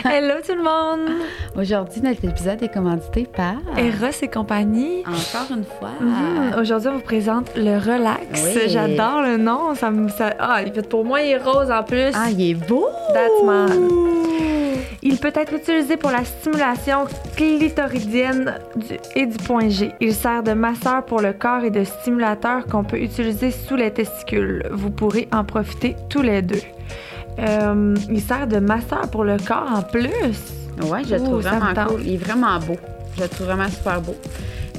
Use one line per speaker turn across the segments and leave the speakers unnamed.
Hello tout le monde!
Aujourd'hui, notre épisode est commandité par
Eros et compagnie.
Encore une fois.
Mhm. Aujourd'hui, on vous présente le Relax.
Oui.
J'adore le nom. Ça ça- ah, il est fait pour moi, il est rose en plus.
Ah, il est beau!
That's mad. Il peut être utilisé pour la stimulation clitoridienne du- et du point G. Il sert de masseur pour le corps et de stimulateur qu'on peut utiliser sous les testicules. Vous pourrez en profiter tous les deux. Euh, il sert de masseur pour le corps en plus.
Ouais, je le trouve vraiment cool. Il est vraiment beau. Je le trouve vraiment super beau.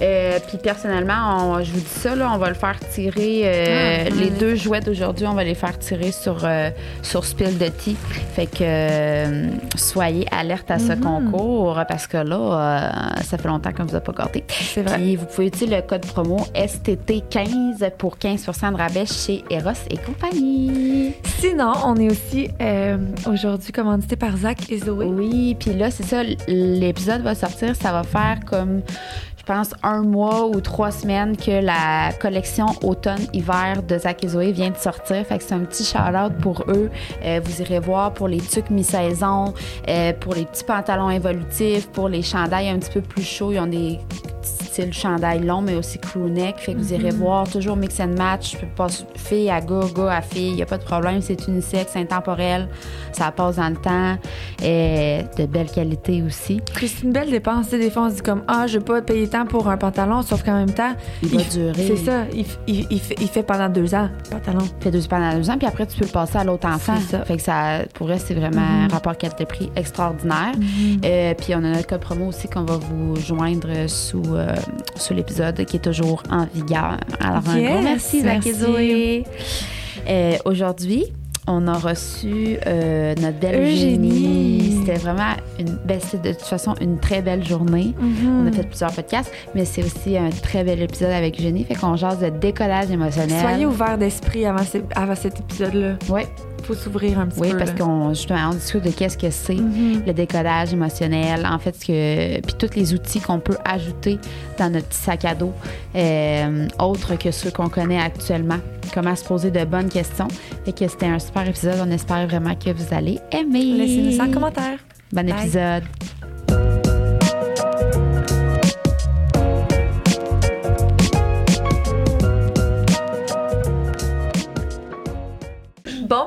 Euh, puis personnellement, on- je vous dis ça, là, on va le faire tirer. euh,
Ah,
les deux jouets d'aujourd'hui, on va les faire tirer sur, euh, sur Spill de Tea. Fait que euh, soyez alerte à ce
Mhm.
concours parce que là, euh, ça fait longtemps qu'on vous a pas gâté.
C'est vrai.
Puis vous pouvez utiliser le code promo STT15 pour 15 de rabais chez Eros et compagnie.
Sinon, on est aussi euh, aujourd'hui commandité par Zach et Zoé.
Oui, puis là, c'est ça, l'épisode va sortir, ça va faire comme, pense, un mois ou trois semaines que la collection automne-hiver de Zach et Zoé vient de sortir. Fait que c'est un petit shout-out pour eux. Euh, vous irez voir pour les trucs mi-saison, euh, pour les petits pantalons évolutifs, pour les chandails un petit peu plus chauds. Ils ont des style chandail long, mais aussi crew neck. Fait que vous irez voir, toujours mix and match. Je peux fille à gars, gars à fille. Il n'y a pas de problème. C'est unisexe, intemporel. Ça passe dans le temps. Et de belle qualité aussi.
C'est une belle dépense. Des fois, on se dit comme Ah, je vais pas payer tant pour un pantalon, sauf qu'en même temps,
Il va
f-
durer.
C'est ça. Il, il- il fait, il fait pendant deux ans, le pantalon.
fait deux pendant deux ans, puis après, tu peux le passer à l'autre enfant.
Ça.
Fait que ça, pour elle, c'est vraiment un rapport qualité-prix extraordinaire. Euh, puis on a notre code promo aussi qu'on va vous joindre sous, euh, sous l'épisode qui est toujours en vigueur. Alors, un gros merci, Zach et
merci.
Zoé. Euh, Aujourd'hui, on a reçu euh, notre belle
Eugénie.
C'était vraiment une belle, de toute façon une très belle journée. On a fait plusieurs podcasts, mais c'est aussi un très bel épisode avec Eugénie. Fait qu'on jase de décollage émotionnel.
Soyez ouverts d'esprit avant cet épisode-là.
Oui,
faut s'ouvrir un petit
oui
peu.
parce
là.
qu'on justement, on discute de qu'est-ce que c'est
Mhm.
le décollage émotionnel, en fait, ce que, puis tous les outils qu'on peut ajouter dans notre petit sac à dos, euh, autres que ceux qu'on connaît actuellement. Comment se poser de bonnes questions. Fait que c'était un super épisode. On espère vraiment que vous allez aimer.
Laissez-nous ça en commentaire.
Bon
Bye.
épisode.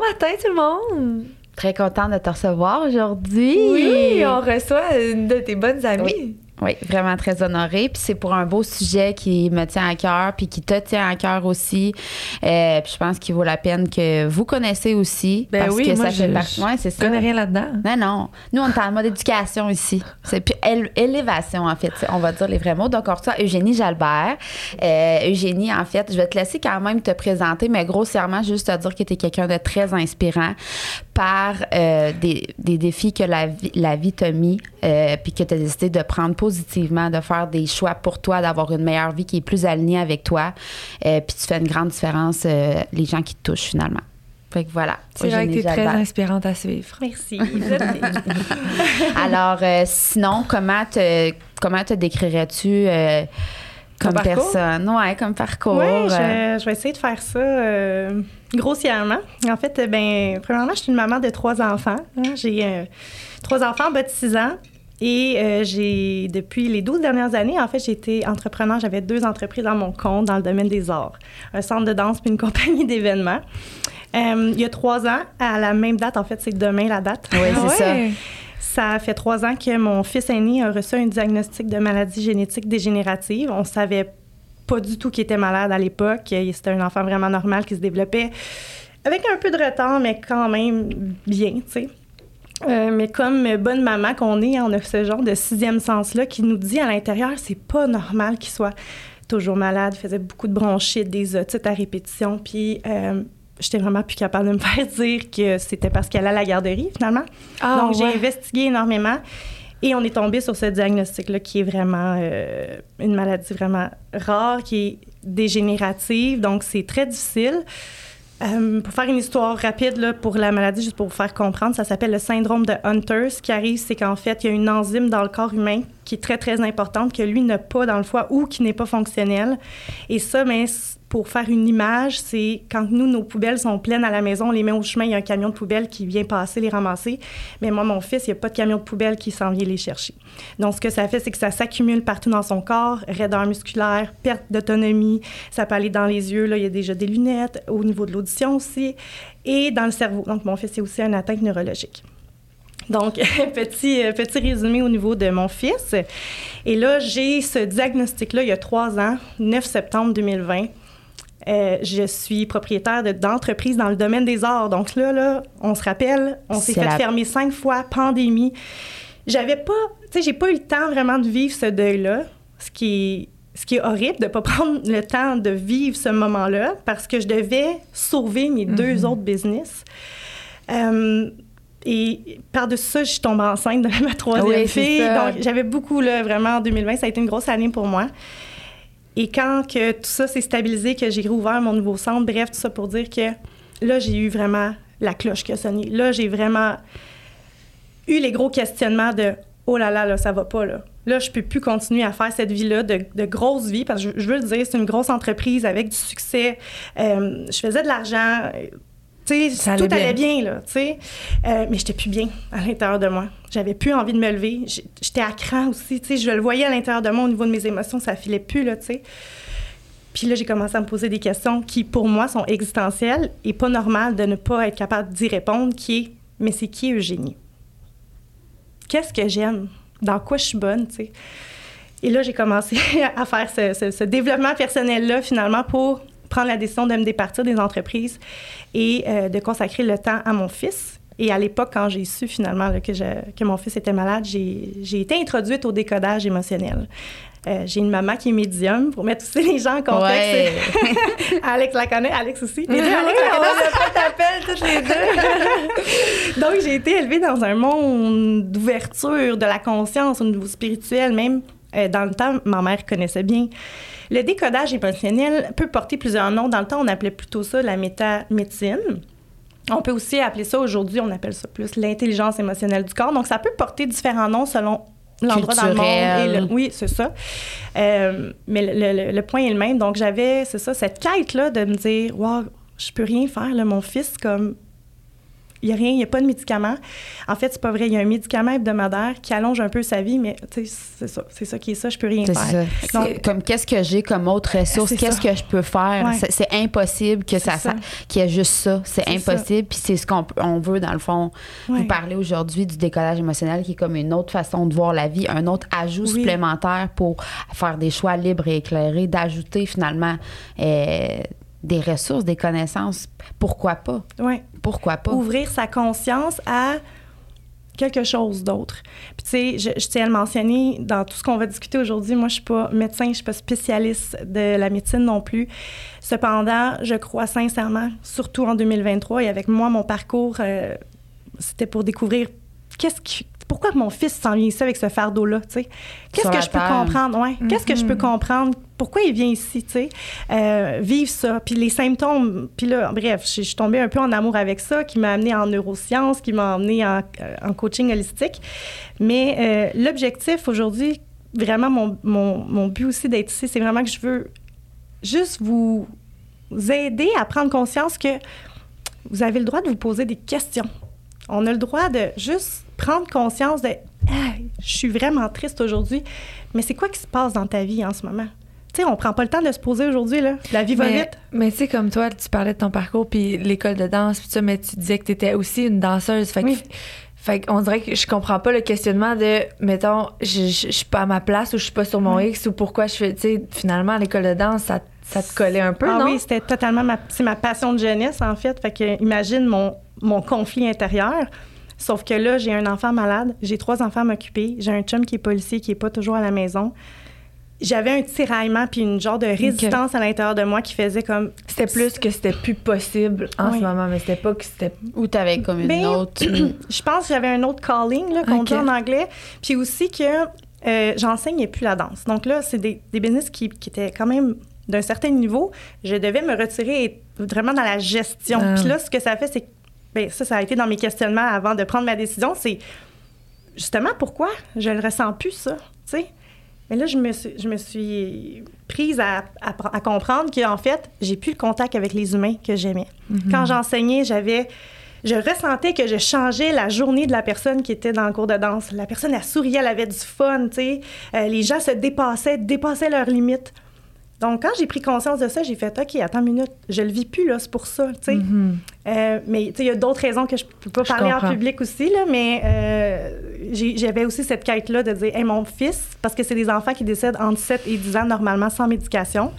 Matin, tout le monde!
Très contente de te recevoir aujourd'hui.
Oui, on reçoit une de tes bonnes amies.
Oui. Oui, vraiment très honorée. Puis c'est pour un beau sujet qui me tient à cœur, puis qui te tient à cœur aussi. Euh, puis je pense qu'il vaut la peine que vous connaissez aussi.
Ben
parce
oui,
que
moi,
ça fait
je-
partie. Ouais, c'est ça.
connais rien là-dedans.
Non, non. Nous, on est en mode éducation ici. C'est puis élévation, en fait. On va dire les vrais mots. Donc, on reçoit Eugénie Jalbert. Euh, Eugénie, en fait, je vais te laisser quand même te présenter, mais grossièrement, juste te dire que tu es quelqu'un de très inspirant par euh, des, des défis que la vie, la vie t'a mis, euh, puis que tu as décidé de prendre positivement, de faire des choix pour toi, d'avoir une meilleure vie qui est plus alignée avec toi. Euh, puis tu fais une grande différence, euh, les gens qui te touchent finalement. Fait que voilà.
C'est vrai que
Eugénie
t'es très inspirante à suivre.
Merci.
Alors, euh, sinon, comment te, comment te décrirais-tu comme personne? Ouais, comme parcours.
Oui,
euh,
je, je vais essayer de faire ça euh, grossièrement. En fait, euh, ben, premièrement, je suis une maman de trois enfants. hein. J'ai euh, trois enfants en bas de 6 ans. Et euh, j'ai, depuis les 12 dernières années, en fait, j'ai été entrepreneur. J'avais deux entreprises dans mon compte dans le domaine des arts. Un centre de danse puis une compagnie d'événements. Il y a trois ans, à la même date, en fait, c'est demain la date.
Oui, c'est.
Ouais.
Ça fait trois ans que mon fils aîné a reçu un diagnostic de maladie génétique dégénérative. On savait pas du tout qu'il était malade à l'époque. C'était un enfant vraiment normal qui se développait avec un peu de retard, mais quand même bien, tu sais. Euh, mais comme bonne maman qu'on est, on a ce genre de sixième sens-là qui nous dit à l'intérieur, c'est pas normal qu'il soit toujours malade, faisait beaucoup de bronchites, des otites à répétition, puis euh, j'étais vraiment plus capable de me faire dire que c'était parce qu'elle allait à la garderie, finalement.
Ah,
Donc, j'ai investigué énormément et on est tombé sur ce diagnostic-là qui est vraiment euh, une maladie vraiment rare, qui est dégénérative. Donc, c'est très difficile. Euh, pour faire une histoire rapide là, pour la maladie, juste pour vous faire comprendre, ça s'appelle le syndrome de Hunter. Ce qui arrive, c'est qu'en fait, il y a une enzyme dans le corps humain qui est très, très importante, que lui n'a pas dans le foie ou qui n'est pas fonctionnelle. Et ça, mais c- pour faire une image, c'est quand nous, nos poubelles sont pleines à la maison, on les met au chemin, il y a un camion de poubelle qui vient passer, les ramasser. Mais moi, mon fils, il n'y a pas de camion de poubelle qui s'en vient les chercher. Donc, ce que ça fait, c'est que ça s'accumule partout dans son corps, raideur musculaire, perte d'autonomie, ça peut aller dans les yeux, là, il y a déjà des lunettes, au niveau de l'audition aussi, et dans le cerveau. Donc, mon fils est aussi une atteinte neurologique. Donc, petit, euh, petit résumé au niveau de mon fils. Et là, j'ai ce diagnostic-là il y a trois ans, 9 septembre 2020. Euh, je suis propriétaire d'entreprise dans le domaine des arts. Donc là, là on se rappelle, on s'est fait fermer cinq fois, pandémie. J'avais pas, tu sais, j'ai pas eu le temps vraiment de vivre ce deuil-là, ce qui est, ce qui est horrible de ne pas prendre le temps de vivre ce moment-là parce que je devais sauver mes deux mm-hmm. autres business. Euh, et par-dessus ça, je suis tombée enceinte de ma troisième fille. Donc, j'avais beaucoup, là, vraiment, en 2020, ça a été une grosse année pour moi. Et quand que tout ça s'est stabilisé, que j'ai rouvert mon nouveau centre, bref, tout ça pour dire que là, j'ai eu vraiment la cloche qui a sonné. Là, j'ai vraiment eu les gros questionnements de oh là là, là, ça va pas, là. Là, je peux plus continuer à faire cette vie-là de, grosse vie, parce que je, veux le dire, c'est une grosse entreprise avec du succès. Euh, je faisais de l'argent tout allait bien, là, tu sais. Euh, mais j'étais plus bien à l'intérieur de moi. J'avais plus envie de me lever. J'étais à cran aussi, tu sais. Je le voyais à l'intérieur de moi au niveau de mes émotions, ça filait plus, là, tu sais. Puis là, j'ai commencé à me poser des questions qui, pour moi, sont existentielles et pas normales de ne pas être capable d'y répondre, qui est, mais c'est qui Eugénie? Qu'est-ce que j'aime? Dans quoi je suis bonne, tu sais? Et là, j'ai commencé à faire ce, ce développement personnel-là, finalement, pour prendre la décision de me départir des entreprises et euh, de consacrer le temps à mon fils. Et à l'époque, quand j'ai su finalement que, que, mon fils était malade, j'ai été introduite au décodage émotionnel. Euh, j'ai une maman qui est médium pour mettre aussi les gens en contexte. Alex la connaît, Alex aussi. Les deux, Alex la toutes les deux. Donc, j'ai été élevée dans un monde d'ouverture, de la conscience au niveau spirituel. Même euh, dans le temps, ma mère connaissait bien le décodage émotionnel peut porter plusieurs noms. Dans le temps, on appelait plutôt ça la métamédecine. On peut aussi appeler ça aujourd'hui, on appelle ça plus l'intelligence émotionnelle du corps. Donc, ça peut porter différents noms selon l'endroit dans le monde. oui, c'est ça. Euh, mais le, point est le même. Donc, j'avais, c'est ça, cette quête-là de me dire, wow, je peux rien faire. Là, mon fils, comme, il n'y a rien, il n'y a pas de médicament. En fait, c'est pas vrai. Il y a un médicament hebdomadaire qui allonge un peu sa vie, mais c'est ça. C'est ça qui est ça. Je peux rien faire.
Donc, comme qu'est-ce que j'ai comme autre ressource? Qu'est-ce que je peux faire? C'est impossible que ça, qu'il y ait juste ça. C'est impossible. Puis c'est ce qu'on on veut, dans le fond, vous parler aujourd'hui du décollage émotionnel qui est comme une autre façon de voir la vie, un autre ajout supplémentaire pour faire des choix libres et éclairés, d'ajouter finalement. Euh, des ressources, des connaissances. Pourquoi pas?
Oui.
Pourquoi pas?
Ouvrir sa conscience à quelque chose d'autre. Puis, tu sais, je, tiens à le mentionner dans tout ce qu'on va discuter aujourd'hui. Moi, je suis pas médecin, je suis pas spécialiste de la médecine non plus. Cependant, je crois sincèrement, surtout en 2023, et avec moi, mon parcours, euh, c'était pour découvrir qu'est-ce qui, pourquoi mon fils s'en vient ici avec ce fardeau-là, tu sais? Qu'est-ce que je peux comprendre, ouais? Qu'est-ce que je peux mm-hmm. comprendre? Pourquoi il vient ici, tu sais? Euh, vivre ça, puis les symptômes, puis là, bref, je, suis tombée un peu en amour avec ça, qui m'a amené en neurosciences, qui m'a amené en, en, coaching holistique. Mais euh, l'objectif aujourd'hui, vraiment, mon, mon, mon but aussi d'être ici, c'est vraiment que je veux juste vous aider à prendre conscience que vous avez le droit de vous poser des questions. On a le droit de juste prendre conscience de je suis vraiment triste aujourd'hui, mais c'est quoi qui se passe dans ta vie en ce moment? Tu sais, on prend pas le temps de se poser aujourd'hui, là. La vie va
mais,
vite.
Mais tu sais, comme toi, tu parlais de ton parcours, puis l'école de danse, puis ça, mais tu disais que tu étais aussi une danseuse. Fait oui. fait qu'on dirait que je comprends pas le questionnement de, mettons, je, je, suis pas à ma place ou je suis pas sur mon X ou pourquoi je fais, tu sais, finalement, l'école de danse, ça, ça te collait un peu,
ah
non?
oui, c'était totalement ma, c'est ma passion de jeunesse, en fait. Fait que imagine mon, mon conflit intérieur. Sauf que là, j'ai un enfant malade, j'ai trois enfants à m'occuper, j'ai un chum qui est policier qui est pas toujours à la maison. J'avais un tiraillement puis une genre de résistance à l'intérieur de moi qui faisait comme.
C'était plus que c'était plus possible en ce moment, mais c'était pas que c'était.
Ou t'avais comme une ben, autre.
je pense que j'avais un autre calling, là, qu'on dit en anglais. Puis aussi que euh, j'enseignais plus la danse. Donc là, c'est des, des business qui, qui étaient quand même d'un certain niveau. Je devais me retirer vraiment dans la gestion. Ah. Puis là, ce que ça fait, c'est Bien, ça, ça a été dans mes questionnements avant de prendre ma décision. C'est justement pourquoi je le ressens plus, ça. Sais, Mais là, je me suis, je me suis prise à, à, à comprendre qu'en fait, j'ai plus le contact avec les humains que j'aimais. Quand j'enseignais, j'avais je ressentais que je changeais la journée de la personne qui était dans le cours de danse. La personne, elle souriait, elle avait du fun, tu sais. Euh, les gens se dépassaient, dépassaient leurs limites. Donc, quand j'ai pris conscience de ça, j'ai fait OK, attends une minute, je le vis plus, là, c'est pour ça, tu sais.
Mhm.
Euh, mais, tu sais, il y a d'autres raisons que je peux pas
Je
parler en public aussi, là, mais euh, j'avais aussi cette quête-là de dire, hey, mon fils, parce que c'est des enfants qui décèdent entre 7 et 10 ans, normalement, sans médication.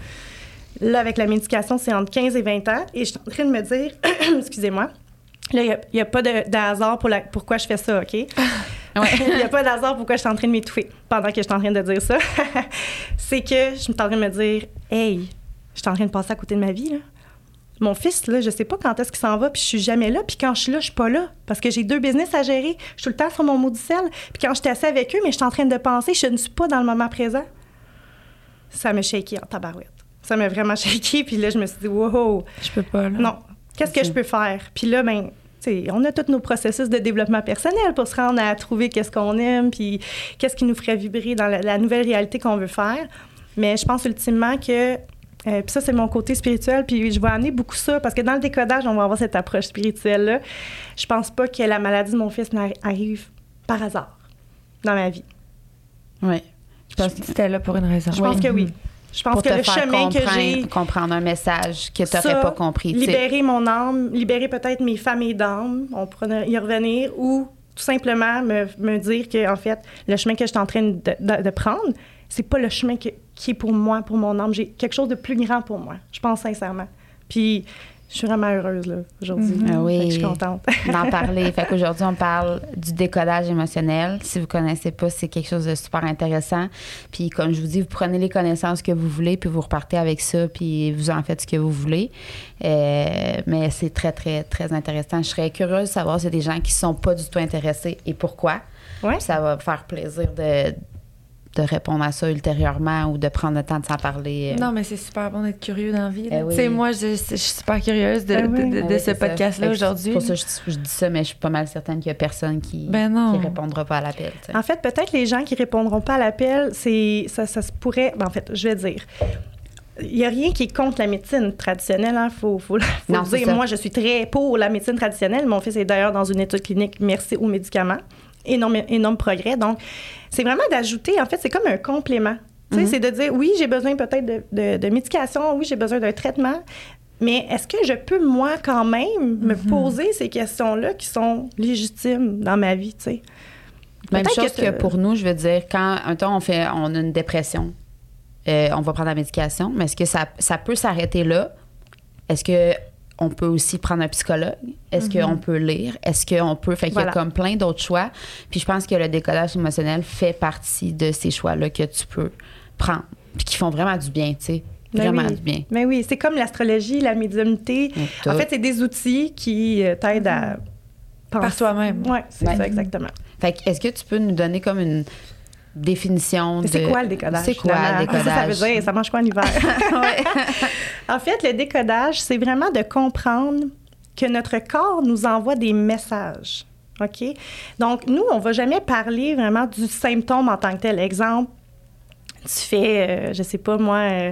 Là, avec la médication, c'est entre 15 et 20 ans. Et je suis en train de me dire, excusez-moi, là, il n'y a, pas de, de hasard pour la, pourquoi je fais ça, OK? Il n'y a pas de hasard pourquoi je suis en train de m'étouffer pendant que je suis en train de dire ça. c'est que je suis en train de me dire, hey, je suis en train de passer à côté de ma vie, là. Mon fils, là, je sais pas quand est-ce qu'il s'en va, puis je suis jamais là. Puis quand je suis là, je suis pas là. Parce que j'ai deux business à gérer. Je suis tout le temps sur mon maudit sel. Puis quand je suis assise avec eux, mais je suis en train de penser, je ne suis pas dans le moment présent. Ça m'a shaké en tabarouette. Ça m'a vraiment shaké. Puis là, je me suis dit, wow,
Je peux pas, là.
non, qu'est-ce que je peux faire? Puis là, ben, on a tous nos processus de développement personnel pour se rendre à trouver qu'est-ce qu'on aime, puis qu'est-ce qui nous ferait vibrer dans la, la nouvelle réalité qu'on veut faire. Mais je pense ultimement que, euh, puis ça, c'est mon côté spirituel, puis je vais amener beaucoup ça, parce que dans le décodage, on va avoir cette approche spirituelle-là. Je pense pas que la maladie de mon fils n'arri- arrive par hasard dans ma vie.
Oui. Je pense que
C'était là pour une raison.
Je pense que oui. Je pense
pour
que
te
le
faire
chemin que j'ai...
comprendre, comprendre un message que tu n'aurais pas compris.
Libérer mon âme, libérer peut-être mes familles d'âme, on pourrait y revenir, ou tout simplement me, me dire que, en fait, le chemin que je suis en train de, de- de prendre, c'est pas le chemin que- qui est pour moi, pour mon âme. J'ai quelque chose de plus grand pour moi, je pense sincèrement. Puis, je suis vraiment heureuse, là, aujourd'hui.
Ah oui.
Fait que je suis contente.
d'en parler. Fait qu'aujourd'hui, on parle du décodage émotionnel. Si vous connaissez pas, c'est quelque chose de super intéressant. Puis comme je vous dis, vous prenez les connaissances que vous voulez, puis vous repartez avec ça, puis vous en faites ce que vous voulez. Euh, mais c'est très, très, très intéressant. Je serais curieuse de savoir s'il y a des gens qui sont pas du tout intéressés et pourquoi.
Ouais.
Ça va me faire plaisir de, de répondre à ça ultérieurement ou de prendre le temps de s'en parler. euh.
Non, mais c'est super bon d'être curieux dans la vie. là.
Eh oui.
Moi, je, je suis super curieuse de,
oui.
de- de- de
oui,
ce podcast-là aujourd'hui.
C'est pour ça que je, je dis ça, mais je suis pas mal certaine qu'il y a personne qui,
Ben
répondra pas à l'appel.
En fait, peut-être les gens qui répondront pas à l'appel, c'est ça, ça se pourrait. ben, en fait, je vais dire. Il n'y a rien qui est contre la médecine traditionnelle. Il faut, faut, faut
Non,
dire. Moi, je suis très pour la médecine traditionnelle. Mon fils est d'ailleurs dans une étude clinique, merci aux médicaments. Énorme, énorme progrès. Donc, c'est vraiment d'ajouter, en fait, c'est comme un complément. Sais,
Mhm.
C'est de dire, oui, j'ai besoin peut-être de, de- de médication, oui, j'ai besoin d'un traitement, mais est-ce que je peux, moi, quand même, me poser ces questions-là qui sont légitimes dans ma vie, tu sais?
Même chose que,
que-
pour nous, je veux dire, quand un temps on fait, on a une dépression, euh, on va prendre la médication, mais est-ce que ça, ça peut s'arrêter là? Est-ce que on peut aussi prendre un psychologue? Est-ce qu'on peut lire? Est-ce qu'on peut? Fait qu'il y a comme plein d'autres choix. Puis je pense que le décodage émotionnel fait partie de ces choix-là que tu peux prendre. Puis qui font vraiment du bien, tu sais.
Ben
Vraiment
oui.
du bien.
Mais oui, c'est comme l'astrologie, la médiumnité. En fait, c'est des outils qui euh, t'aident à penser.
Par toi-même.
Oui, c'est ça, exactement.
Fait est-ce que tu peux nous donner comme une définition de.
c'est quoi le décodage?
C'est quoi
finalement?
le décodage?
Ça, ça veut dire, ça mange quoi en hiver? en fait, le décodage, c'est vraiment de comprendre que notre corps nous envoie des messages. OK? Donc, nous, on va jamais parler vraiment du symptôme en tant que tel. Exemple, tu fais, euh, je sais pas moi, euh,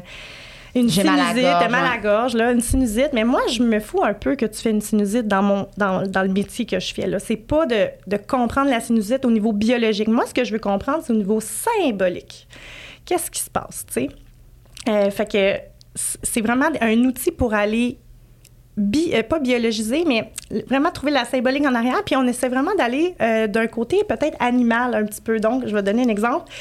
une
J'ai mal à
sinusite,
gorge,
t'as mal à gorge, là, une sinusite. Mais moi, je me fous un peu que tu fais une sinusite dans, mon, dans, dans le métier que je fais. Là. C'est pas de, de comprendre la sinusite au niveau biologique. Moi, ce que je veux comprendre, c'est au niveau symbolique. Qu'est-ce qui se passe, tu sais? Euh, fait que c- c'est vraiment un outil pour aller bi- euh, pas biologiser, mais vraiment trouver la symbolique en arrière. Puis on essaie vraiment d'aller euh, d'un côté peut-être animal un petit peu. Donc, je vais donner un exemple.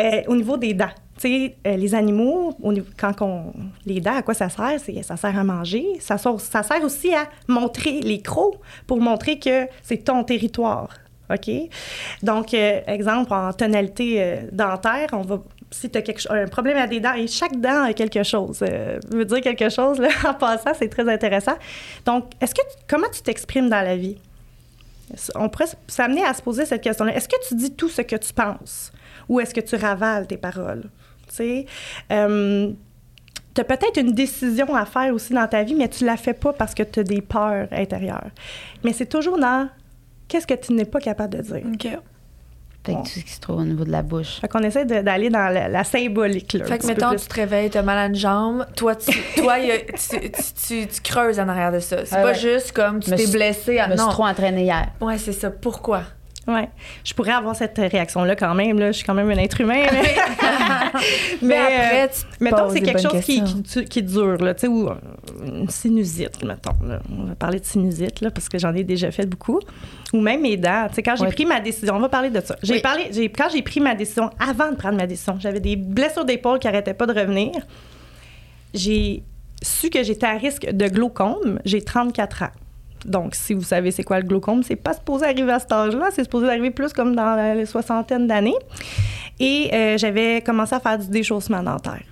Euh, au niveau des dents. Sais, euh, les animaux, quand on, les dents, à quoi ça sert? Ça sert à manger. Ça, sort- ça sert aussi à montrer les crocs pour montrer que c'est ton territoire. OK? Donc, euh, exemple, en tonalité euh, dentaire, on va. Si tu as un problème à des dents, et chaque dent a quelque chose, euh, veut dire quelque chose, là, en passant, c'est très intéressant. Donc, est-ce que comment tu t'exprimes dans la vie? On pourrait s'amener à se poser cette question-là. Est-ce que tu dis tout ce que tu penses? Ou est-ce que tu ravales tes paroles? Tu sais, euh, tu as peut-être une décision à faire aussi dans ta vie, mais tu la fais pas parce que tu as des peurs intérieures. Mais c'est toujours dans qu'est-ce que tu n'es pas capable de dire.
OK.
Fait que
Bon.
tout ce qui se trouve au niveau de la bouche.
Fait qu'on essaie d'aller dans la, la symbolique. Là,
Fait que mettons,
plus.
tu te réveilles, t'as mal à une jambe. Toi, tu, toi, y a- tu, tu, tu- tu creuses en arrière de ça. C'est
Ouais,
pas
ouais.
juste comme tu t'es blessé. à-
Je me suis trop entraînée hier.
Ouais, c'est ça. Pourquoi?
Ouais. Je pourrais avoir cette réaction-là quand même. Là. Je suis quand même un être humain. Mais,
Mais,
Mais,
après, tu te
mettons,
poses
c'est quelque chose qui, qui, qui dure, là, tu sais, ou euh, une sinusite, mettons. là. On va parler de sinusite, là, parce que j'en ai déjà fait beaucoup. Ou même mes dents. Tu sais, quand j'ai
Ouais.
pris ma décision, on va parler de ça. J'ai
Oui.
parlé, j'ai, quand j'ai pris ma décision, avant de prendre ma décision, j'avais des blessures d'épaule qui n'arrêtaient pas de revenir. J'ai su que j'étais à risque de glaucome. J'ai 34 ans. Donc, si vous savez c'est quoi le glaucome, c'est pas supposé arriver à cet âge-là, c'est supposé arriver plus comme dans les soixantaines d'années. Et euh, j'avais commencé à faire du déchaussement dentaire.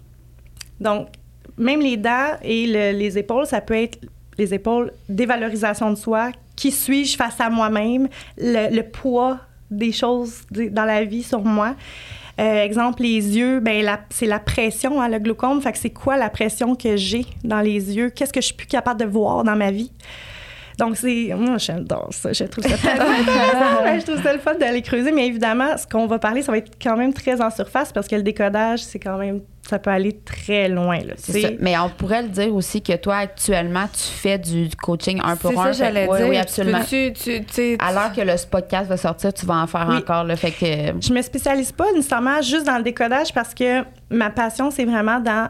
Donc, même les dents et le- les épaules, ça peut être les épaules, dévalorisation de soi, qui suis-je face à moi-même, le, poids des choses dans la vie sur moi. Euh, exemple, les yeux, ben c'est la pression, hein, le glaucome. Fait que c'est quoi la pression que j'ai dans les yeux? Qu'est-ce que je suis plus capable de voir dans ma vie? Donc, c'est. Moi, j'adore ça. Je trouve ça Je trouve ça le fun d'aller creuser. Mais évidemment, ce qu'on va parler, ça va être quand même très en surface parce que le décodage, c'est quand même. Ça peut aller très loin. Là.
C'est ça. Mais on pourrait le dire aussi que toi, actuellement, tu fais du coaching un pour
C'est
un.
ça,
Fait-
j'allais
oui,
dire.
Oui, absolument.
Tu, tu, tu,
l'heure que le podcast va sortir, tu vas en faire
Oui.
encore. Là, fait que
Je me spécialise pas nécessairement juste dans le décodage parce que ma passion, c'est vraiment dans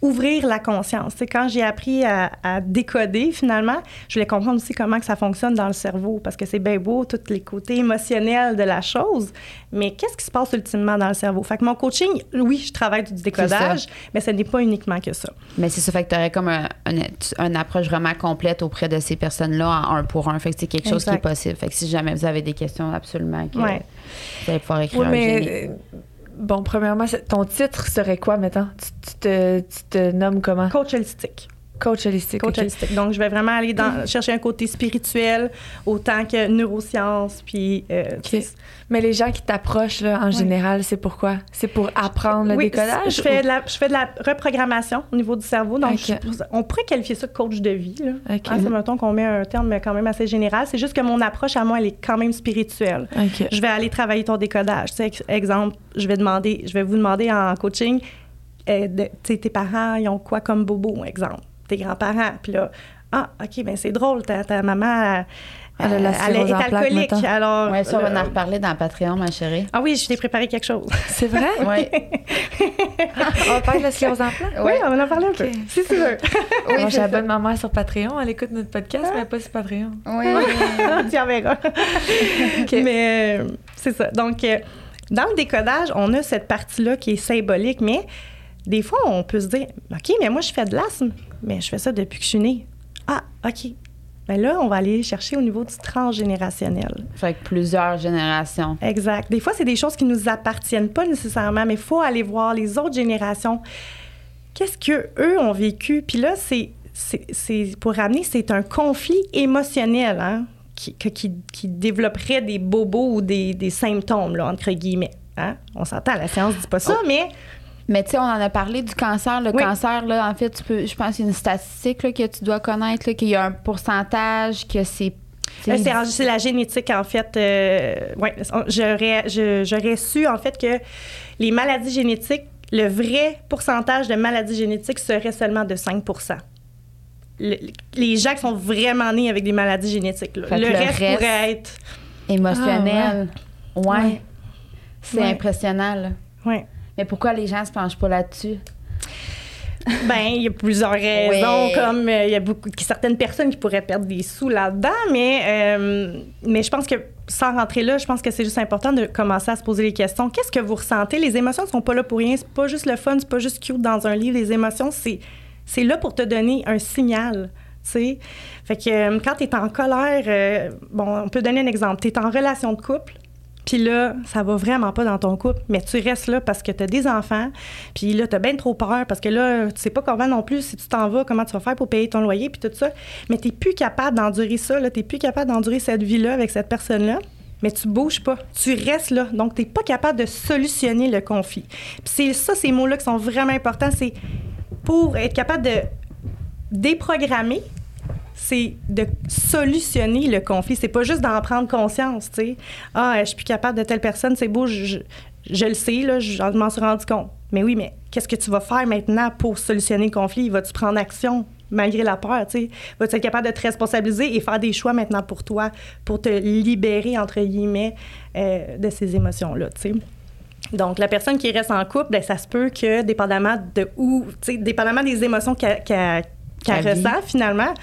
ouvrir la conscience. C'est quand j'ai appris à, à décoder, finalement, je voulais comprendre aussi comment que ça fonctionne dans le cerveau parce que c'est bien beau, tous les côtés émotionnels de la chose, mais qu'est-ce qui se passe ultimement dans le cerveau? Fait que mon coaching, oui, je travaille du décodage, mais ce n'est pas uniquement que ça.
Mais c'est ça, fait que tu aurais comme un, un- une approche vraiment complète auprès de ces personnes-là en un pour un. Fait que c'est quelque chose qui est possible. Fait que si jamais vous avez des questions, absolument, que
Ouais.
vous allez pouvoir écrire
Oui, mais euh, bon, premièrement, ton titre serait quoi, mettons? Tu, tu te, tu te nommes comment?
Coach holistique.
Coach holistique.
Coach holistique. Donc, je vais vraiment aller dans, chercher un côté spirituel autant que neurosciences, puis... euh.
Mais les gens qui t'approchent, là, en général, c'est pourquoi? C'est pour apprendre le
oui,
décodage?
Je fais,
ou-
de la, je fais de la reprogrammation au niveau du cerveau. Donc, je- on pourrait qualifier ça de coach de vie. Là. Hein, c'est, mettons qu'on met un terme quand même assez général. C'est juste que mon approche à moi, elle est quand même spirituelle. Je vais aller travailler ton décodage. Tu sais, ex- exemple, je vais demander, je vais vous demander en coaching, euh, de- sais, tes parents, ils ont quoi comme bobo, exemple? Tes grands-parents. Puis là, ah, OK, ben c'est drôle, ta, ta maman,
Elle a la
elle
cirrhose
est alcoolique. alors,
Ouais, ça, on va en reparler dans Patreon, ma chérie.
Ah oui, je t'ai préparé quelque chose.
C'est vrai?
Oui.
On va parler de la sclérose en plaques?
Oui, on va en parler un peu.
Ok.
Si tu veux.
Oui,
j'abonne ma mère sur Patreon. Elle écoute notre podcast, mais pas sur Patreon.
Oui.
tu en verras. Mais euh, c'est ça. Donc, euh, dans le décodage, on a cette partie-là qui est symbolique, mais des fois, on peut se dire OK, mais moi, je fais de l'asthme, mais je fais ça depuis que je suis née. Ah, OK. Mais là, on va aller chercher au niveau du transgénérationnel.
Fait que plusieurs générations.
Exact. Des fois, c'est des choses qui nous appartiennent pas nécessairement, mais il faut aller voir les autres générations. Qu'est-ce que eux ont vécu? Puis là, c'est, c'est, pour ramener, c'est un conflit émotionnel hein, qui, qui, qui développerait des bobos ou des, des symptômes, là, entre guillemets. Hein? On s'entend, la science dit pas ça, mais
Mais tu sais, on en a parlé du cancer. Le
Oui.
cancer, là, en fait, tu peux, je pense qu'il y a une statistique là, que tu dois connaître, là, qu'il y a un pourcentage, que c'est.
c'est, la génétique, en fait. euh, ouais, j'aurais, su, en fait, que les maladies génétiques, le vrai pourcentage de maladies génétiques serait seulement de 5 Le- les gens qui sont vraiment nés avec des maladies génétiques. là. Le,
le
reste,
reste-
pourrait être.
émotionnel. ouais.
Ouais.
C'est
Ouais.
impressionnant, là. Mais pourquoi les gens se penchent pas là-dessus?
Ben, il y a plusieurs raisons, comme euh, il y a beaucoup, certaines personnes qui pourraient perdre des sous là-dedans, mais, euh, mais je pense que sans rentrer là, je pense que c'est juste important de commencer à se poser les questions. Qu'est-ce que vous ressentez? Les émotions ne sont pas là pour rien. C'est pas juste le fun, c'est pas juste cute dans un livre. Les émotions, c'est, c'est là pour te donner un signal. tu sais. Fait que euh, quand tu es en colère, bon, on peut donner un exemple. Tu es en relation de couple, puis là, ça va vraiment pas dans ton couple, mais tu restes là parce que tu as des enfants, puis là, tu as bien trop peur parce que là, tu sais pas comment non plus, si tu t'en vas, comment tu vas faire pour payer ton loyer, puis tout ça. Mais tu plus capable d'endurer ça, tu plus capable d'endurer cette vie-là avec cette personne-là. Mais tu bouges pas, tu restes là. Donc, tu pas capable de solutionner le conflit. Puis c'est ça, ces mots-là qui sont vraiment importants, c'est pour être capable de déprogrammer, c'est de solutionner le conflit. C'est pas juste d'en prendre conscience, tu sais. Ah, je suis plus capable de telle personne, c'est beau, je, je, le sais, là, je, m'en suis rendu compte. Mais oui, mais qu'est-ce que tu vas faire maintenant pour solutionner le conflit? Vas-tu prendre action malgré la peur, tu sais? Vas-tu être capable de te responsabiliser et faire des choix maintenant pour toi, pour te libérer, entre guillemets, euh, de ces émotions-là, tu sais? Donc, la personne qui reste en couple, ben, ça se peut que, dépendamment de où, tu sais, dépendamment des émotions qu'elle ressent, finalement,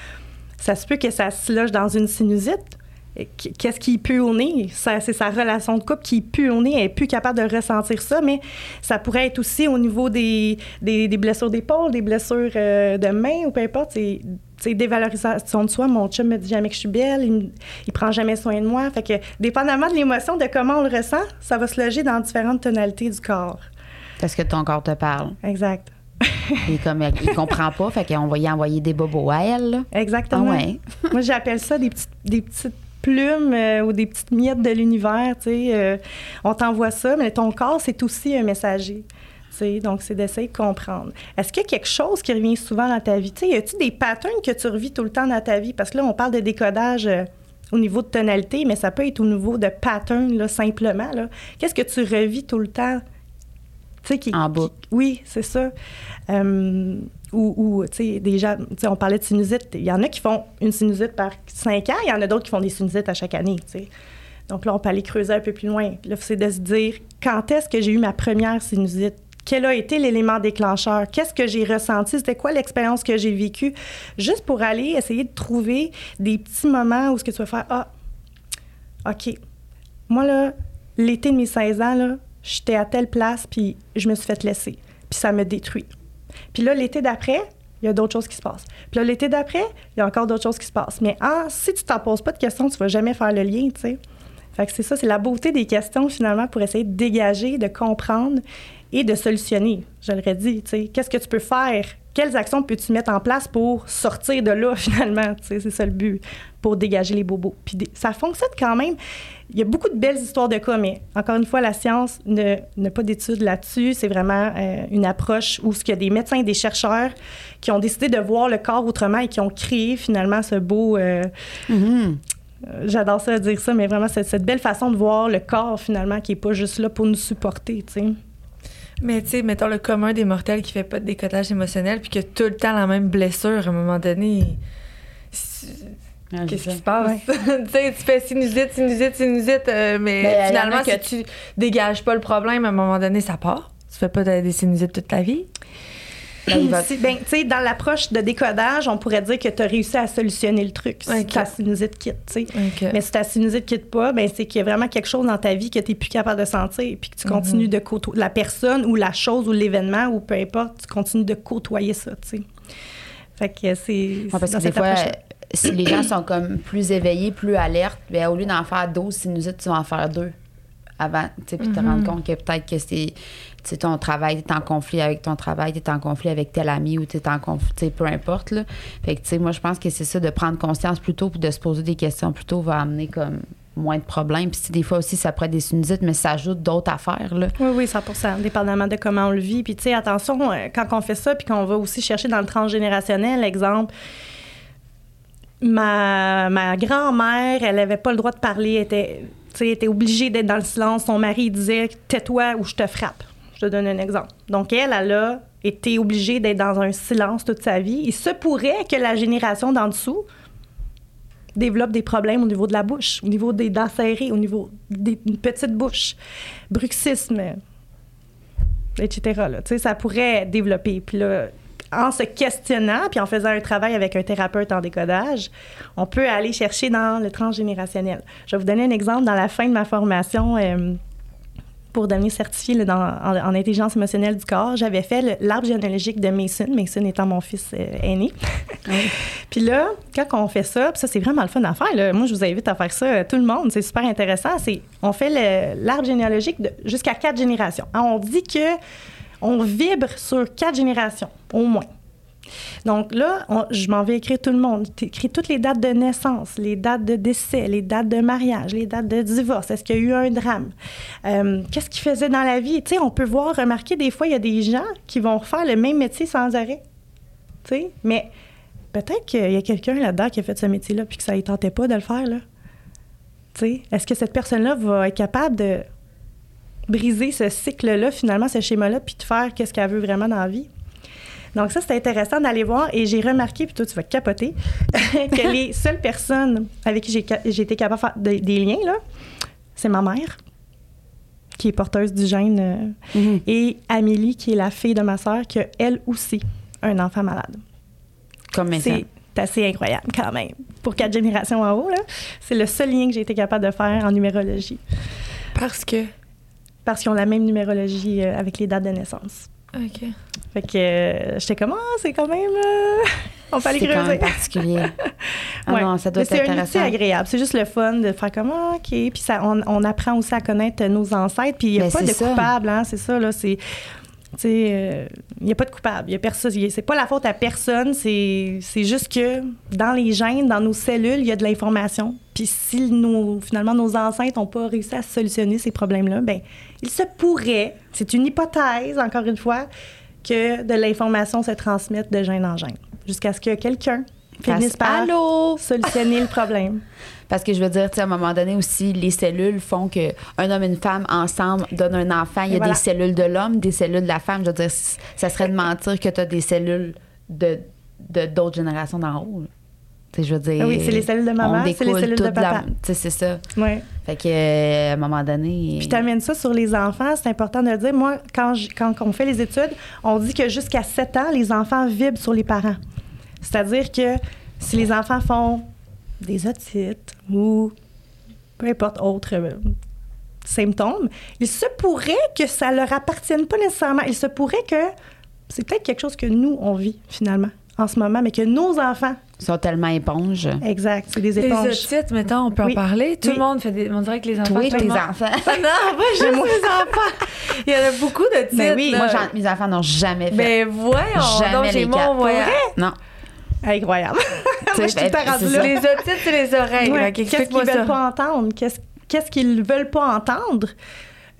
ça se peut que ça se loge dans une sinusite. Qu'est-ce qui pue au nez? C'est sa relation de couple qui pue au nez. Elle n'est plus capable de ressentir ça, mais ça pourrait être aussi au niveau des, des, blessures d'épaule, des blessures euh, de main ou peu importe. C'est dévalorisation de soi. Mon chum me dit jamais que je suis belle, il, il prend jamais soin de moi. Fait que, dépendamment de l'émotion, de comment on le ressent, ça va se loger dans différentes tonalités du corps.
Parce que ton corps te parle.
Exact.
Et comme il comprend pas, fait qu'on va y envoyer des bobos à elle.
Exactement. Ah Moi, j'appelle ça des petites, des petites plumes euh, ou des petites miettes de l'univers. Euh, on t'envoie ça, mais ton corps, c'est aussi un messager. Tu sais, donc, c'est d'essayer de comprendre. Est-ce qu'il y a quelque chose qui revient souvent dans ta vie? Tu sais, y a-t-il des patterns que tu revis tout le temps dans ta vie? Parce que là, on parle de décodage euh, au niveau de tonalité, mais ça peut être au niveau de pattern, là, simplement. Qu'est-ce que tu revis tout le temps?
En boucle.
oui, c'est ça. Euh, ou, tu sais, déjà, on parlait de sinusite. Il y en a qui font une sinusite par cinq ans, il y en a d'autres qui font des sinusites à chaque année, tu sais. Donc là, on peut aller creuser un peu plus loin. Là, c'est de se dire, quand est-ce que j'ai eu ma première sinusite? Quel a été l'élément déclencheur? Qu'est-ce que j'ai ressenti? C'était quoi l'expérience que j'ai vécue? Juste pour aller essayer de trouver des petits moments où ce que tu vas faire, ah, OK, moi, là, l'été de mes 16 ans, là, j'étais à telle place, puis je me suis fait laisser. Puis ça me détruit. Puis là, l'été d'après, il y a d'autres choses qui se passent. Puis là, l'été d'après, il y a encore d'autres choses qui se passent. Mais ah, si tu t'en poses pas de questions, tu vas jamais faire le lien, tu sais. Fait que c'est ça, c'est la beauté des questions, finalement, pour essayer de dégager, de comprendre et de solutionner. Je l'aurais dit, tu sais. Qu'est-ce que tu peux faire? Quelles actions peux-tu mettre en place pour sortir de là, finalement? Tu sais, c'est ça le but, pour dégager les bobos. Puis ça fonctionne quand même. Il y a beaucoup de belles histoires de cas, mais encore une fois, la science n'a pas d'études là-dessus. C'est vraiment euh, une approche où il y a des médecins et des chercheurs qui ont décidé de voir le corps autrement et qui ont créé finalement ce beau... Euh, mm-hmm. euh, j'adore ça dire ça, mais vraiment cette, belle façon de voir le corps finalement qui n'est pas juste là pour nous supporter, tu sais.
Mais tu sais, mettons le commun des mortels qui fait pas de décotage émotionnel puis qui a tout le temps la même blessure à un moment donné. Ah, Qu'est-ce qui se passe? tu sais, tu fais sinusite, sinusite, sinusite, euh, mais, ben, finalement, si tu dégages pas le problème, à un moment donné, ça part. Tu fais pas des sinusites toute ta vie.
Ben, ben, tu sais, dans l'approche de décodage, on pourrait dire que tu as réussi à solutionner le truc si ta sinusite quitte, tu sais. Mais si ta sinusite quitte pas, ben, c'est qu'il y a vraiment quelque chose dans ta vie que tu n'es plus capable de sentir, puis que tu continues mhm. de côtoyer la personne ou la chose ou l'événement ou peu importe, tu continues de côtoyer ça, tu sais. Fait que c'est.
parce que des fois, si les gens sont comme plus éveillés, plus alertes, bien, au lieu d'en faire 12 sinusites, tu vas en faire deux avant, puis te rendre mhm. compte que peut-être que c'est ton travail, tu en conflit avec ton travail, tu es en conflit avec tel ami ou tu es en conflit, peu importe. Là. Fait que, tu sais, moi, je pense que c'est ça, de prendre conscience plutôt puis de se poser des questions plutôt va amener comme moins de problèmes. Puis des fois aussi, ça pourrait être des sinusites, mais ça ajoute d'autres affaires. Là.
Oui, oui, 100% dépendamment de comment on le vit. Puis, tu sais, attention, euh, quand on fait ça, puis qu'on va aussi chercher dans le transgénérationnel, exemple, ma, ma grand-mère, elle n'avait pas le droit de parler, elle était, était obligée d'être dans le silence. Son mari disait Tais-toi ou je te frappe. Je te donne un exemple. Donc, elle, elle a été obligée d'être dans un silence toute sa vie. Il se pourrait que la génération d'en dessous développe des problèmes au niveau de la bouche, au niveau des dents serrées, au niveau des petites bouches, bruxisme, etc. Là. Ça pourrait développer. Puis là, en se questionnant, puis en faisant un travail avec un thérapeute en décodage, on peut aller chercher dans le transgénérationnel. Je vais vous donner un exemple. Dans la fin de ma formation euh, pour devenir certifiée dans, en, intelligence émotionnelle du corps, j'avais fait l'arbre généalogique de Mason, Mason étant mon fils euh, aîné. puis là, quand on fait ça, puis ça, c'est vraiment le fun à faire. Moi, je vous invite à faire ça, euh, tout le monde. C'est super intéressant. C'est, on fait l'arbre généalogique jusqu'à quatre générations. on dit que on vibre sur quatre générations, au moins. Donc là, je m'en vais écrire tout le monde. Écrire toutes les dates de naissance, les dates de décès, les dates de mariage, les dates de divorce. Est-ce qu'il y a eu un drame? Euh, qu'est-ce qu'ils faisaient dans la vie? Tu sais, on peut voir, remarquer, des fois, il y a des gens qui vont faire le même métier sans arrêt. Tu mais peut-être qu'il y a quelqu'un là-dedans qui a fait ce métier-là puis que ça ne tentait pas de le faire, est-ce que cette personne-là va être capable de briser ce cycle-là, finalement, ce schéma-là, puis de faire qu'est-ce qu'elle veut vraiment dans la vie? Donc ça, c'était intéressant d'aller voir et j'ai remarqué, puis toi, tu vas capoter, que les seules personnes avec qui j'ai, j'ai été capable de faire des, des liens, là, c'est ma mère, qui est porteuse du gène, euh,
Mhm.
et Amélie, qui est la fille de ma sœur, qui a elle aussi un enfant malade.
Comme maintenant.
C'est assez incroyable quand même. Pour quatre générations en haut, là, c'est le seul lien que j'ai été capable de faire en numérologie.
Parce que.
Parce qu'ils ont la même numérologie euh, avec les dates de naissance.
OK.
Fait que euh, j'étais comme, ah, c'est quand même. euh, on peut aller
C'est quand
creuser.
même particulier. Ah
Ouais.
non, ça doit
Mais
être
c'est
intéressant.
agréable. C'est juste le fun de faire comme, ah, OK. Puis ça, on, on apprend aussi à connaître nos ancêtres. Puis il n'y a
Ben,
pas de
c'est ça.
coupable, hein, c'est ça, là. C'est. Tu euh, il n'y a pas de coupable. Y a personne. C'est pas la faute à personne. C'est juste que dans les gènes, dans nos cellules, il y a de l'information. Puis si nos, finalement nos ancêtres n'ont pas réussi à solutionner ces problèmes-là, ben il se pourrait, c'est une hypothèse, encore une fois, que de l'information se transmette de gène en gène. Jusqu'à ce que quelqu'un finisse par
Allô?
solutionner le problème.
Parce que je veux dire, tu sais, à un moment donné aussi, les cellules font que un homme et une femme ensemble donnent un enfant. Il y a
voilà.
des cellules de l'homme, des cellules de la femme. Je veux dire, ça serait de mentir que tu as des cellules de de- d'autres générations d'en haut. là. Tu sais, je veux dire.
Ah oui, c'est les cellules de maman, c'est les cellules de papa.
C'est ça.
Ouais.
Fait que, euh, à un moment donné.
Puis tu amènes ça sur les enfants, c'est important de le dire. Moi, quand, j- quand on fait les études, on dit que jusqu'à 7 ans, les enfants vibrent sur les parents. C'est-à-dire que si les enfants font des otites ou peu importe autre euh, symptômes, il se pourrait que ça leur appartienne pas nécessairement. Il se pourrait que c'est peut-être quelque chose que nous, on vit finalement en ce moment, mais que nos enfants,
Ils sont tellement éponges.
exact, c'est des
Les
éponges.
otites, mettons, on peut
Oui.
en parler. Tout
Oui.
le monde fait des. On dirait que les enfants.
Oui, tes enfants.
non, pas juste les enfants. Il y en a beaucoup de titres.
Ben oui,
là.
Moi, mes enfants n'ont jamais fait.
Ben voyons,
Jamais
donc j'ai
les
mon voyage.
Non.
Incroyable. Moi, je suis
ben.
Les otites, c'est les oreilles.
Ouais. Qu'est-ce qu'ils veulent pas entendre? Qu'est-ce qu'est-ce qu'ils veulent pas entendre?